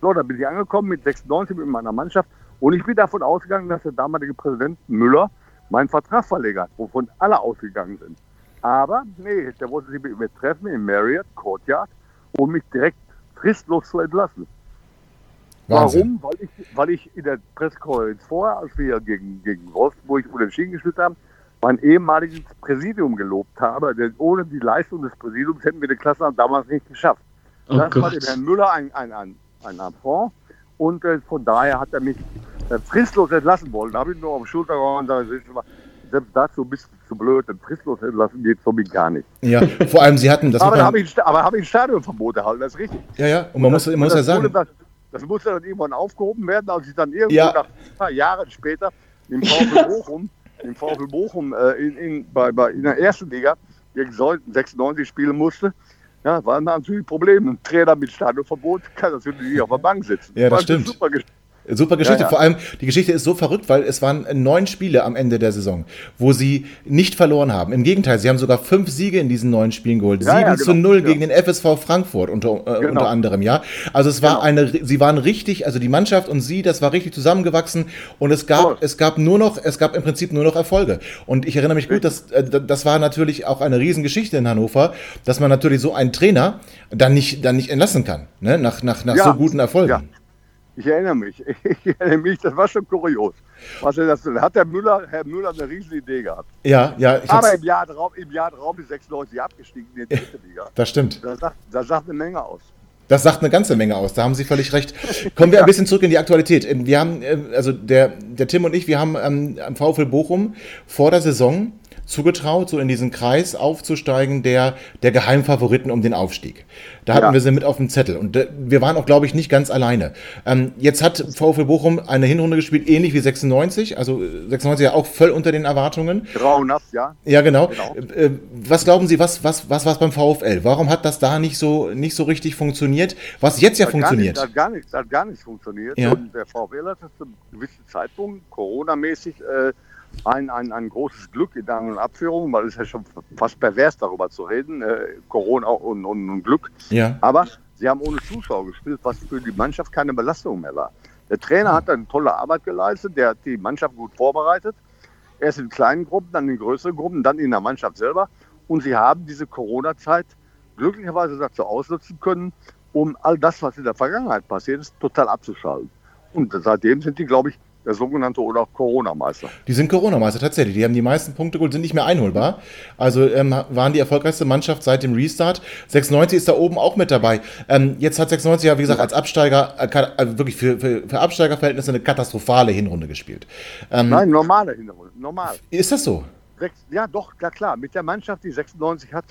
So, da bin ich angekommen mit 96 mit meiner Mannschaft und ich bin davon ausgegangen, dass der damalige Präsident Müller meinen Vertrag verlegt hat, wovon alle ausgegangen sind. Aber nee, der wollte sich mit mir treffen im Marriott Courtyard, um mich direkt fristlos zu entlassen. Wahnsinn. Warum? Weil ich, weil ich in der Pressekonferenz vorher, als wir gegen, gegen Wolfsburg unentschieden gespielt haben, mein ehemaliges Präsidium gelobt habe, denn ohne die Leistung des Präsidiums hätten wir die Klasse damals nicht geschafft. Oh das Gott. war dem Herrn Müller ein, ein, ein, ein Affront und äh, von daher hat er mich äh, fristlos entlassen wollen. Da habe ich nur auf die Schulter gehauen und gesagt, selbst dazu bist du zu blöd, denn fristlos entlassen geht für mich gar nicht. Ja, vor allem Sie hatten das. aber habe ich, hab ich ein Stadionverbot erhalten, das ist richtig. Ja, ja, und man und muss, das, muss ja sagen. Das, musste dann irgendwann aufgehoben werden, als ich dann irgendwo ja. nach ein paar Jahren später im VfL Bochum, [laughs] im VfL Bochum äh, in, in, bei, bei, in der ersten Liga gegen 96 spielen musste. Ja, waren natürlich Probleme. Ein Trainer mit Stadionverbot kann natürlich nicht auf der Bank sitzen. Ja, das, das stimmt. Super Super Geschichte. Ja, ja. Vor allem, die Geschichte ist so verrückt, weil es waren neun Spiele am Ende der Saison, wo sie nicht verloren haben. Im Gegenteil, sie haben sogar fünf Siege in diesen neun Spielen geholt. Ja, Sieben genau, zu null gegen den FSV Frankfurt unter, äh, genau. unter anderem, ja. Also es war genau. eine, sie waren richtig, also die Mannschaft und sie, das war richtig zusammengewachsen und es gab, oh. es gab nur noch, es gab im Prinzip nur noch Erfolge. Und ich erinnere mich gut, dass, äh, das war natürlich auch eine Riesengeschichte in Hannover, dass man natürlich so einen Trainer dann nicht, dann nicht entlassen kann, ne? nach, nach, nach so guten Erfolgen. Ich erinnere mich. [laughs] Ich erinnere mich, das war schon kurios. Was er das, hat der Müller, Herr Müller eine riesige Idee gehabt. Ja, ja. Aber im Jahr, drauf, im Jahr drauf ist 96 abgestiegen in die dritte Liga. Das stimmt. Das sagt, das sagt eine Menge aus. Das sagt eine ganze Menge aus, da haben Sie völlig recht. Kommen wir [laughs] ein bisschen zurück in die Aktualität. Wir haben, äh, also der, der Tim und ich, wir haben ähm, am VfL Bochum vor der Saison zugetraut, so in diesen Kreis aufzusteigen der, der Geheimfavoriten um den Aufstieg. Da hatten ja. wir sie mit auf dem Zettel. Und äh, wir waren auch, glaube ich, nicht ganz alleine. Ähm, jetzt hat VfL Bochum eine Hinrunde gespielt, ähnlich wie 96. Also 96 ja auch voll unter den Erwartungen. Grauenhaft, ja. Ja, genau. genau. Äh, was glauben Sie, was, was, was war beim VfL? Warum hat das da nicht so, nicht so richtig funktioniert? Was jetzt ja das funktioniert? Nicht, das, hat gar nicht, das hat gar nicht funktioniert. Ja. Und der VfL hat das zu einem gewissen Zeitpunkt, Corona-mäßig, äh, ein, ein, ein großes Glück in der Abführung, weil es ja schon fast pervers darüber zu reden, äh, Corona und, und, und, Glück. Ja. Aber sie haben ohne Zuschauer gespielt, was für die Mannschaft keine Belastung mehr war. Der Trainer hat eine tolle Arbeit geleistet, der hat die Mannschaft gut vorbereitet. Erst in kleinen Gruppen, dann in größeren Gruppen, dann in der Mannschaft selber. Und sie haben diese Corona-Zeit glücklicherweise dazu ausnutzen können, um all das, was in der Vergangenheit passiert ist, total abzuschalten. Und seitdem sind die, glaube ich, der sogenannte oder auch Corona-Meister. Die sind Corona-Meister tatsächlich. Die haben die meisten Punkte geholt, sind nicht mehr einholbar. Also ähm, waren die erfolgreichste Mannschaft seit dem Restart. 96 ist da oben auch mit dabei. Ähm, jetzt hat 96 ja, wie gesagt, als Absteiger, äh, also wirklich für, für, für Absteigerverhältnisse eine katastrophale Hinrunde gespielt. Ähm, Nein, normale Hinrunde. Normal. Ist das so? Ja, doch, ja klar. Mit der Mannschaft, die 96 hat,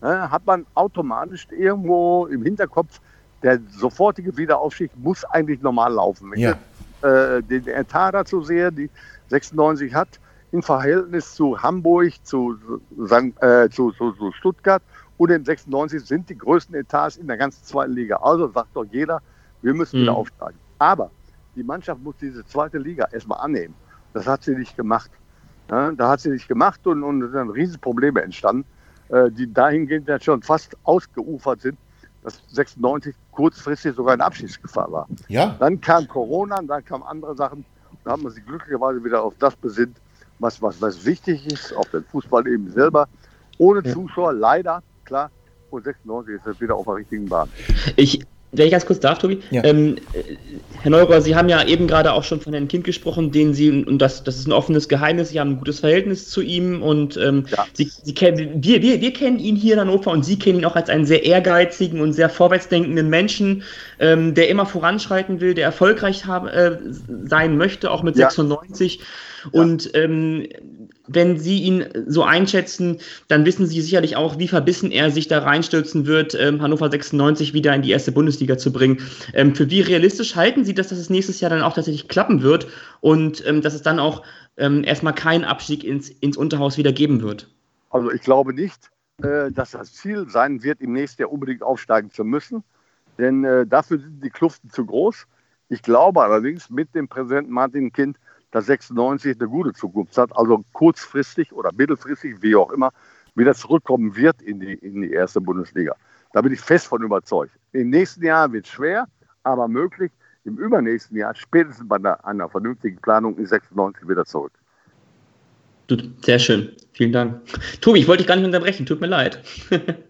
ne, hat man automatisch irgendwo im Hinterkopf, der sofortige Wiederaufstieg muss eigentlich normal laufen. Ja. Äh, den Etat dazu sehe, die 96 hat, im Verhältnis zu Hamburg, zu, äh, zu, zu, zu Stuttgart und den 96 sind die größten Etats in der ganzen zweiten Liga. Also sagt doch jeder, wir müssen mhm. wieder aufsteigen. Aber die Mannschaft muss diese zweite Liga erstmal annehmen. Das hat sie nicht gemacht. Ja, da hat sie nicht gemacht und, und es sind riesige Probleme entstanden, äh, die dahingehend jetzt schon fast ausgeufert sind, dass 96 kurzfristig sogar in Abschiedsgefahr war. Ja. Dann kam Corona, dann kamen andere Sachen. Da haben wir sich glücklicherweise wieder auf das besinnt, was, was, was wichtig ist, auf den Fußball eben selber. Ohne ja. Zuschauer, leider, klar. Und 96 ist jetzt wieder auf der richtigen Bahn. Ich, wenn ich ganz kurz darf, Tobi. Ja. Ähm, Herr Neurer, Sie haben ja eben gerade auch schon von Herrn Kind gesprochen, den Sie, und das, das ist ein offenes Geheimnis, Sie haben ein gutes Verhältnis zu ihm und ähm, ja. Sie, Sie kennen, wir, wir, wir kennen ihn hier in Hannover und Sie kennen ihn auch als einen sehr ehrgeizigen und sehr vorwärtsdenkenden Menschen, ähm, der immer voranschreiten will, der erfolgreich hab, äh, sein möchte, auch mit ja. 96. Und ähm, wenn Sie ihn so einschätzen, dann wissen Sie sicherlich auch, wie verbissen er sich da reinstürzen wird, ähm, Hannover 96 wieder in die erste Bundesliga zu bringen. Ähm, für wie realistisch halten Sie das, dass es nächstes Jahr dann auch tatsächlich klappen wird und ähm, dass es dann auch ähm, erstmal keinen Abstieg ins, ins Unterhaus wieder geben wird? Also ich glaube nicht, äh, dass das Ziel sein wird, im nächsten Jahr unbedingt aufsteigen zu müssen, denn äh, dafür sind die Kluften zu groß. Ich glaube allerdings mit dem Präsidenten Martin Kind, dass 96 eine gute Zukunft hat, also kurzfristig oder mittelfristig, wie auch immer, wieder zurückkommen wird in die, in die erste Bundesliga. Da bin ich fest von überzeugt. Im nächsten Jahr wird es schwer, aber möglich. Im übernächsten Jahr, spätestens bei einer, einer vernünftigen Planung, in 96 wieder zurück. Sehr schön. Vielen Dank. Tobi, ich wollte dich gar nicht unterbrechen. Tut mir leid. [laughs]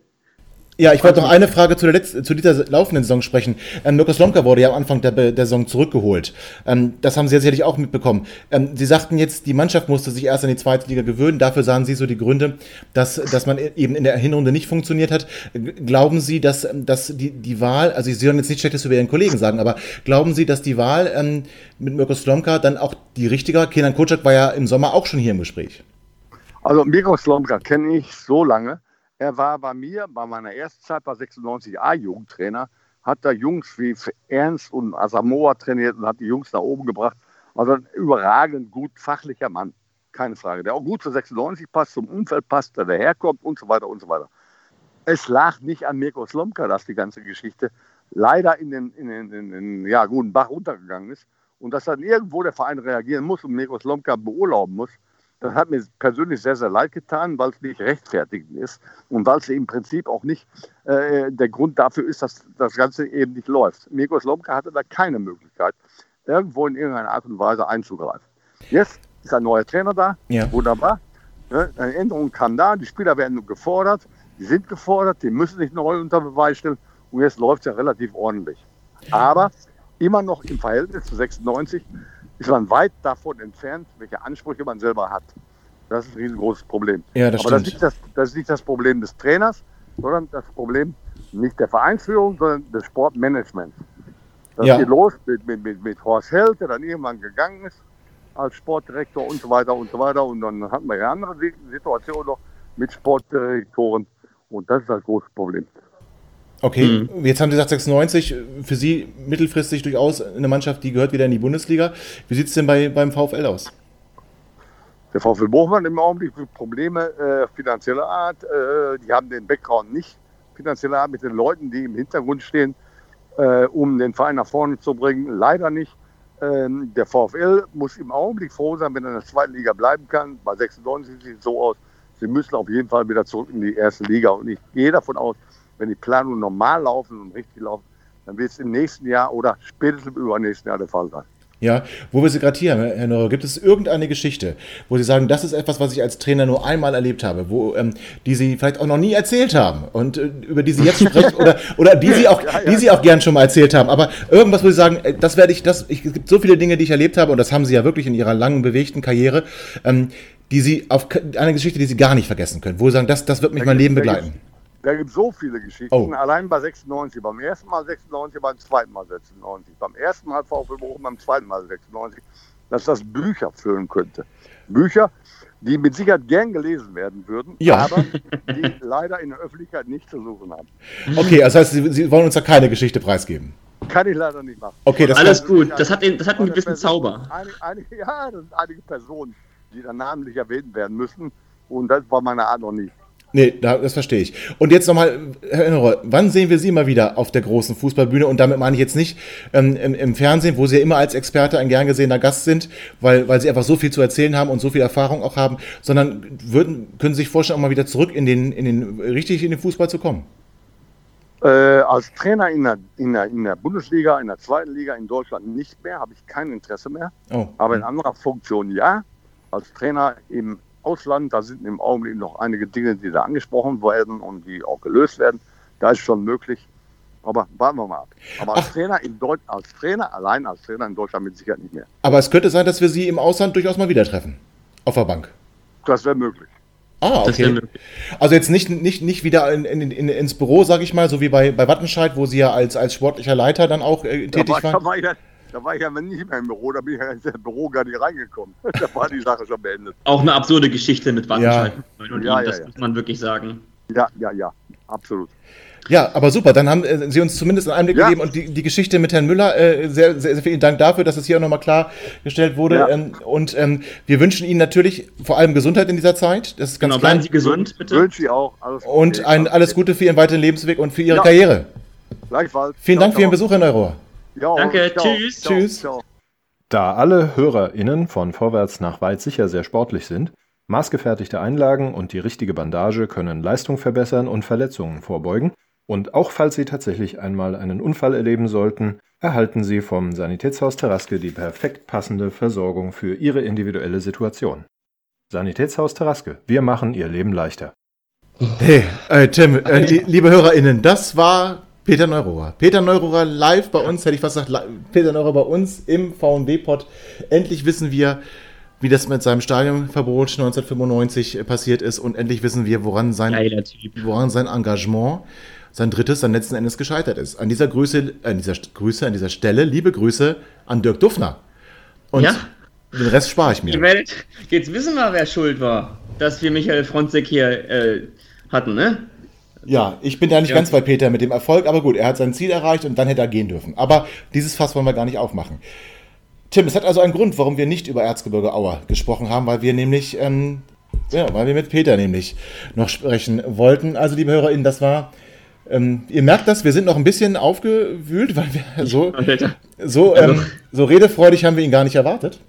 Ja, ich wollte noch eine Frage zu, der letzten, zu dieser laufenden Saison sprechen. Ähm, Mirko Slomka wurde ja am Anfang der, der Saison zurückgeholt. Ähm, das haben Sie ja sicherlich auch mitbekommen. Ähm, Sie sagten jetzt, die Mannschaft musste sich erst an die zweite Liga gewöhnen. Dafür sahen Sie so die Gründe, dass, dass man eben in der Hinrunde nicht funktioniert hat. Glauben Sie, dass, dass die, die Wahl, also Sie sollen jetzt nicht Schlechtes über Ihren Kollegen sagen, aber glauben Sie, dass die Wahl ähm, mit Mirko Slomka dann auch die richtige, Kenan Kocak war ja im Sommer auch schon hier im Gespräch. Also Mirko Slomka kenne ich so lange er war bei mir, bei meiner ersten Zeit, war 96a Jugendtrainer, hat da Jungs wie Ernst und Asamoah trainiert und hat die Jungs nach oben gebracht. Also ein überragend gut fachlicher Mann, keine Frage. Der auch gut zu 96 passt, zum Umfeld passt, der daherkommt und so weiter und so weiter. Es lag nicht an Mirko Slomka, dass die ganze Geschichte leider in den, in den, in den ja, guten Bach runtergegangen ist und dass dann irgendwo der Verein reagieren muss und Mirko Slomka beurlauben muss. Das hat mir persönlich sehr, sehr leid getan, weil es nicht rechtfertigend ist und weil es im Prinzip auch nicht äh, der Grund dafür ist, dass das Ganze eben nicht läuft. Mirko Slomka hatte da keine Möglichkeit, irgendwo in irgendeiner Art und Weise einzugreifen. Jetzt ist ein neuer Trainer da, ja. wunderbar. Ne? Eine Änderung kam da, die Spieler werden gefordert, die sind gefordert, die müssen sich neu unter Beweis stellen und jetzt läuft es ja relativ ordentlich. Aber immer noch im Verhältnis zu 96 ist man weit davon entfernt, welche Ansprüche man selber hat. Das ist ein riesengroßes Problem. Ja, das Aber das ist, das, das ist nicht das Problem des Trainers, sondern das Problem nicht der Vereinsführung, sondern des Sportmanagements. Das ja. geht los mit, mit, mit, mit Horst Held, der dann irgendwann gegangen ist als Sportdirektor und so weiter und so weiter. Und dann hatten wir ja andere Situationen noch mit Sportdirektoren. Und das ist das große Problem. Okay, mhm. jetzt haben Sie gesagt 96, für Sie mittelfristig durchaus eine Mannschaft, die gehört wieder in die Bundesliga. Wie sieht es denn bei, beim VfL aus? Der VfL Bochum hat im Augenblick Probleme äh, finanzieller Art. Äh, die haben den Background nicht finanzieller Art mit den Leuten, die im Hintergrund stehen, äh, um den Verein nach vorne zu bringen. Leider nicht. Ähm, der VfL muss im Augenblick froh sein, wenn er in der zweiten Liga bleiben kann. Bei 96 sieht es so aus, sie müssen auf jeden Fall wieder zurück in die erste Liga. Und ich gehe davon aus, wenn die Planungen normal laufen und richtig laufen, dann wird es im nächsten Jahr oder spätestens im übernächsten Jahr der Fall sein. Ja, wo wir Sie gerade hier haben, Herr Neuer, gibt es irgendeine Geschichte, wo Sie sagen, das ist etwas, was ich als Trainer nur einmal erlebt habe, wo, ähm, die Sie vielleicht auch noch nie erzählt haben und äh, über die Sie jetzt sprechen oder, oder die Sie auch, [laughs] ja, ja. die Sie auch gern schon mal erzählt haben, aber irgendwas, wo Sie sagen, äh, das werde ich, das, ich, es gibt so viele Dinge, die ich erlebt habe und das haben Sie ja wirklich in Ihrer langen, bewegten Karriere, ähm, die Sie auf, eine Geschichte, die Sie gar nicht vergessen können, wo Sie sagen, das, das wird mich da mein Leben begleiten. Da gibt es so viele Geschichten. Oh. Allein bei 96. Beim ersten Mal 96, beim zweiten Mal 96. Beim ersten Mal VfL Bochum, beim zweiten Mal 96. Dass das Bücher füllen könnte. Bücher, die mit Sicherheit gern gelesen werden würden, ja. aber die [laughs] leider in der Öffentlichkeit nicht zu suchen haben. Okay, das heißt, Sie, Sie wollen uns da keine Geschichte preisgeben. Kann ich leider nicht machen. Okay, das Alles gut, das hat, das hat einen gewissen Zauber. Einige, einige, [laughs] ja, das sind einige Personen, die dann namentlich erwähnt werden müssen und das war meine Art noch nicht. Nee, das verstehe ich. Und jetzt nochmal, Herr Inneroy, wann sehen wir Sie mal wieder auf der großen Fußballbühne? Und damit meine ich jetzt nicht ähm, im, im, Fernsehen, wo Sie ja immer als Experte ein gern gesehener Gast sind, weil, weil Sie einfach so viel zu erzählen haben und so viel Erfahrung auch haben, sondern würden, können Sie sich vorstellen, auch mal wieder zurück in den, in den, richtig in den Fußball zu kommen? Äh, als Trainer in der, in, der, in der Bundesliga, in der zweiten Liga in Deutschland nicht mehr, habe ich kein Interesse mehr. Oh. Aber in anderer Funktion ja. Als Trainer im Ausland. Da sind im Augenblick noch einige Dinge, die da angesprochen werden und die auch gelöst werden. Da ist schon möglich. Aber warten wir mal ab. Aber als Trainer, in Deut als Trainer, allein als Trainer in Deutschland mit Sicherheit nicht mehr. Aber es könnte sein, dass wir Sie im Ausland durchaus mal wieder treffen. Auf der Bank. Das wäre möglich. Ah, okay. Also jetzt nicht, nicht, nicht wieder in, in, in, ins Büro, sage ich mal, so wie bei, bei Wattenscheid, wo Sie ja als, als sportlicher Leiter dann auch äh, tätig da war, waren. Da war, ich, da war ich ja nicht mehr im Büro, da bin ich ja ins Büro gar nicht reingekommen. [laughs] da war die Sache schon beendet. Auch eine absurde Geschichte mit Wattenscheid. Ja. Und ja, ihm, das ja, muss man wirklich sagen. Ja, ja, ja, absolut. Ja, aber super, dann haben äh, Sie uns zumindest einen Einblick ja. gegeben und die, die Geschichte mit Herrn Müller, äh, sehr, sehr, sehr, vielen Dank dafür, dass es hier auch nochmal klargestellt wurde. Ja. Ähm, und ähm, wir wünschen Ihnen natürlich vor allem Gesundheit in dieser Zeit. Das ist ganz genau, klar. Bleiben Sie gesund, bitte. Wünsche ich auch. Alles und ein, alles Gute für Ihren weiteren Lebensweg und für Ihre ja. Karriere. Gleichfalls. Vielen ciao, Dank für Ihren Besuch, Herr Neurohr. Ja, Danke, ciao, tschüss. Ciao, tschüss. Ciao. Da alle HörerInnen von Vorwärts nach Weit sicher sehr sportlich sind, maßgefertigte Einlagen und die richtige Bandage können Leistung verbessern und Verletzungen vorbeugen. Und auch falls Sie tatsächlich einmal einen Unfall erleben sollten, erhalten Sie vom Sanitätshaus Terraske die perfekt passende Versorgung für Ihre individuelle Situation. Sanitätshaus Terraske, wir machen Ihr Leben leichter. Hey, äh, Tim, äh, liebe HörerInnen, das war Peter Neurohrer. Peter Neurohrer live bei uns, hätte ich fast gesagt, Peter Neurohrer bei uns im VW-Pod. Endlich wissen wir, wie das mit seinem Stadionverbot 1995 passiert ist und endlich wissen wir, woran sein, woran sein Engagement, sein drittes, dann letzten Endes gescheitert ist. An dieser Grüße, an dieser Grüße, an dieser Stelle, liebe Grüße an Dirk Duffner. Und ja. den Rest spare ich mir. Jetzt wissen wir, wer schuld war, dass wir Michael Fronzek hier äh, hatten, ne? Ja, ich bin da nicht ja. ganz bei Peter mit dem Erfolg, aber gut, er hat sein Ziel erreicht und dann hätte er gehen dürfen. Aber dieses Fass wollen wir gar nicht aufmachen. Tim, es hat also einen Grund, warum wir nicht über Erzgebirge Auer gesprochen haben, weil wir nämlich, ähm, ja, weil wir mit Peter nämlich noch sprechen wollten. Also, liebe HörerInnen, das war, ähm, ihr merkt das, wir sind noch ein bisschen aufgewühlt, weil wir so, so, ähm, also so redefreudig haben wir ihn gar nicht erwartet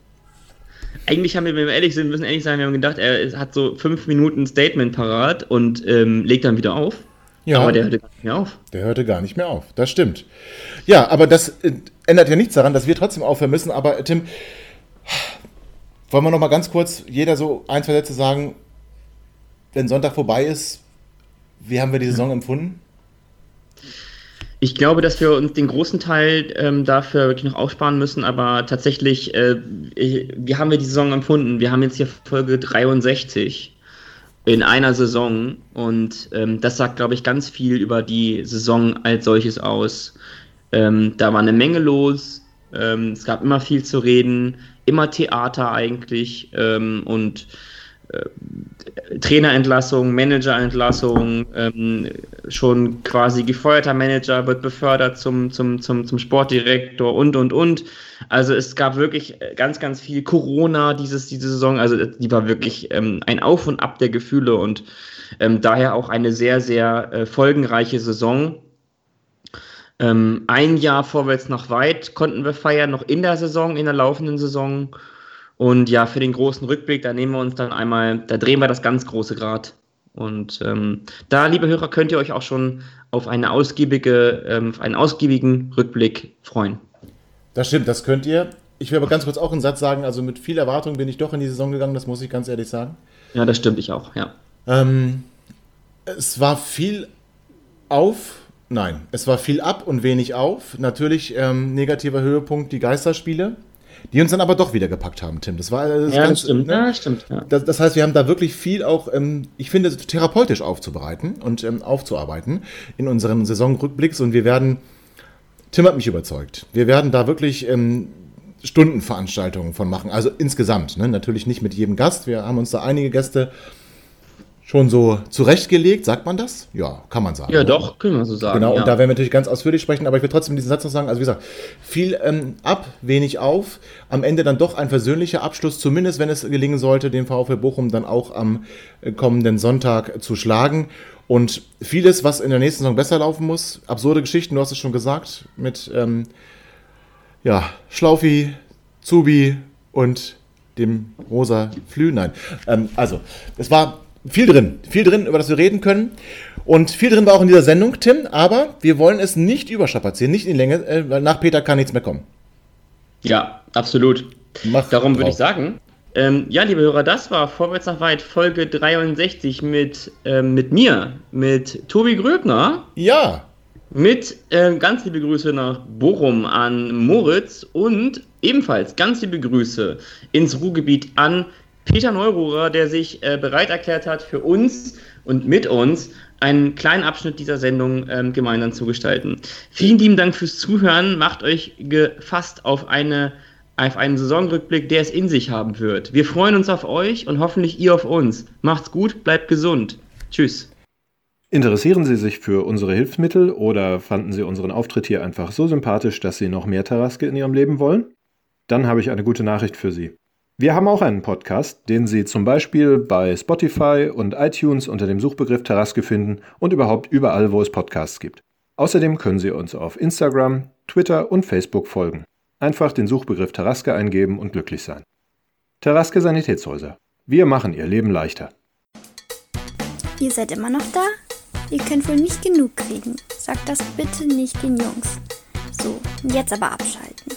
eigentlich haben wir, wenn wir ehrlich sind, müssen ehrlich sein, wir haben gedacht, er hat so fünf Minuten Statement parat und ähm, legt dann wieder auf. Ja, aber der hörte gar nicht mehr auf. Der hörte gar nicht mehr auf, das stimmt. Ja, aber das äh, ändert ja nichts daran, dass wir trotzdem aufhören müssen. Aber äh, Tim, wollen wir noch mal ganz kurz jeder so ein, zwei Sätze sagen, wenn Sonntag vorbei ist, wie haben wir die Saison empfunden? Ich glaube, dass wir uns den großen Teil ähm, dafür wirklich noch aufsparen müssen, aber tatsächlich, äh, wie haben wir die Saison empfunden? Wir haben jetzt hier Folge 63 in einer Saison und ähm, das sagt, glaube ich, ganz viel über die Saison als solches aus. Ähm, da war eine Menge los, ähm, es gab immer viel zu reden, immer Theater eigentlich ähm, und Trainerentlassung, Managerentlassung, ähm, schon quasi gefeuerter Manager wird befördert zum, zum, zum, zum Sportdirektor und, und, und. Also es gab wirklich ganz, ganz viel Corona dieses, diese Saison. Also die war wirklich ähm, ein Auf und Ab der Gefühle und ähm, daher auch eine sehr, sehr äh, folgenreiche Saison. Ähm, ein Jahr vorwärts nach weit konnten wir feiern, noch in der Saison, in der laufenden Saison. Und ja, für den großen Rückblick, da nehmen wir uns dann einmal, da drehen wir das ganz große Grad. Und ähm, da, liebe Hörer, könnt ihr euch auch schon auf eine ausgiebige, ähm, einen ausgiebigen Rückblick freuen. Das stimmt, das könnt ihr. ich will aber ganz kurz auch einen Satz sagen, also mit viel Erwartung bin ich doch in die Saison gegangen, das muss ich ganz ehrlich sagen. Ja, das stimmt, ich auch, ja. Ähm, es war viel auf, nein, es war viel ab und wenig auf. Natürlich ähm, negativer Höhepunkt die Geisterspiele, die uns dann aber doch wieder gepackt haben, Tim. Das war das ja, ganz, stimmt, ne? ja, stimmt. Ja. Das, das, heißt, wir haben da wirklich viel auch, ähm, ich finde, therapeutisch aufzubereiten und ähm, aufzuarbeiten in unseren Saisonrückblicks und wir werden, Tim hat mich überzeugt, wir werden da wirklich ähm, Stundenveranstaltungen von machen, also insgesamt, ne? natürlich nicht mit jedem Gast. Wir haben uns da einige Gäste schon so zurechtgelegt, sagt man das? Ja, kann man sagen. Ja, doch, können wir so sagen. Genau, ja. und da werden wir natürlich ganz ausführlich sprechen, aber ich will trotzdem diesen Satz noch sagen. Also, wie gesagt, viel ähm, ab, wenig auf. Am Ende dann doch ein versöhnlicher Abschluss, zumindest wenn es gelingen sollte, den VfL Bochum dann auch am äh, kommenden Sonntag zu schlagen. Und vieles, was in der nächsten Saison besser laufen muss. Absurde Geschichten, du hast es schon gesagt, mit ähm, ja, Schlaufi, Zubi und dem rosa Flü. Nein, ähm, also, es war viel drin, viel drin, über das wir reden können. Und viel drin war auch in dieser Sendung, Tim, aber wir wollen es nicht überstrapazieren, nicht in die Länge, äh, weil nach Peter kann nichts mehr kommen. Ja, absolut. Mach Darum würde ich sagen, ähm, ja, liebe Hörer, das war Vorwärts nach weit, Folge 63 mit, ähm, mit mir, mit Tobi Gröbner. Ja. Mit äh, ganz liebe Grüße nach Bochum an Moritz und ebenfalls ganz liebe Grüße ins Ruhrgebiet an Peter Neururer, der sich äh, bereit erklärt hat, für uns und mit uns einen kleinen Abschnitt dieser Sendung ähm, gemeinsam zu gestalten. Vielen lieben Dank fürs Zuhören. Macht euch gefasst auf, eine, auf einen Saisonrückblick, der es in sich haben wird. Wir freuen uns auf euch und hoffentlich ihr auf uns. Macht's gut, bleibt gesund. Tschüss. Interessieren Sie sich für unsere Hilfsmittel oder fanden Sie unseren Auftritt hier einfach so sympathisch, dass Sie noch mehr Taraske in Ihrem Leben wollen? Dann habe ich eine gute Nachricht für Sie. Wir haben auch einen Podcast, den Sie zum Beispiel bei Spotify und iTunes unter dem Suchbegriff Taraske finden und überhaupt überall, wo es Podcasts gibt. Außerdem können Sie uns auf Instagram, Twitter und Facebook folgen. Einfach den Suchbegriff Taraske eingeben und glücklich sein. Taraske Sanitätshäuser. Wir machen Ihr Leben leichter. Ihr seid immer noch da? Ihr könnt wohl nicht genug kriegen. Sagt das bitte nicht den Jungs. So, jetzt aber abschalten.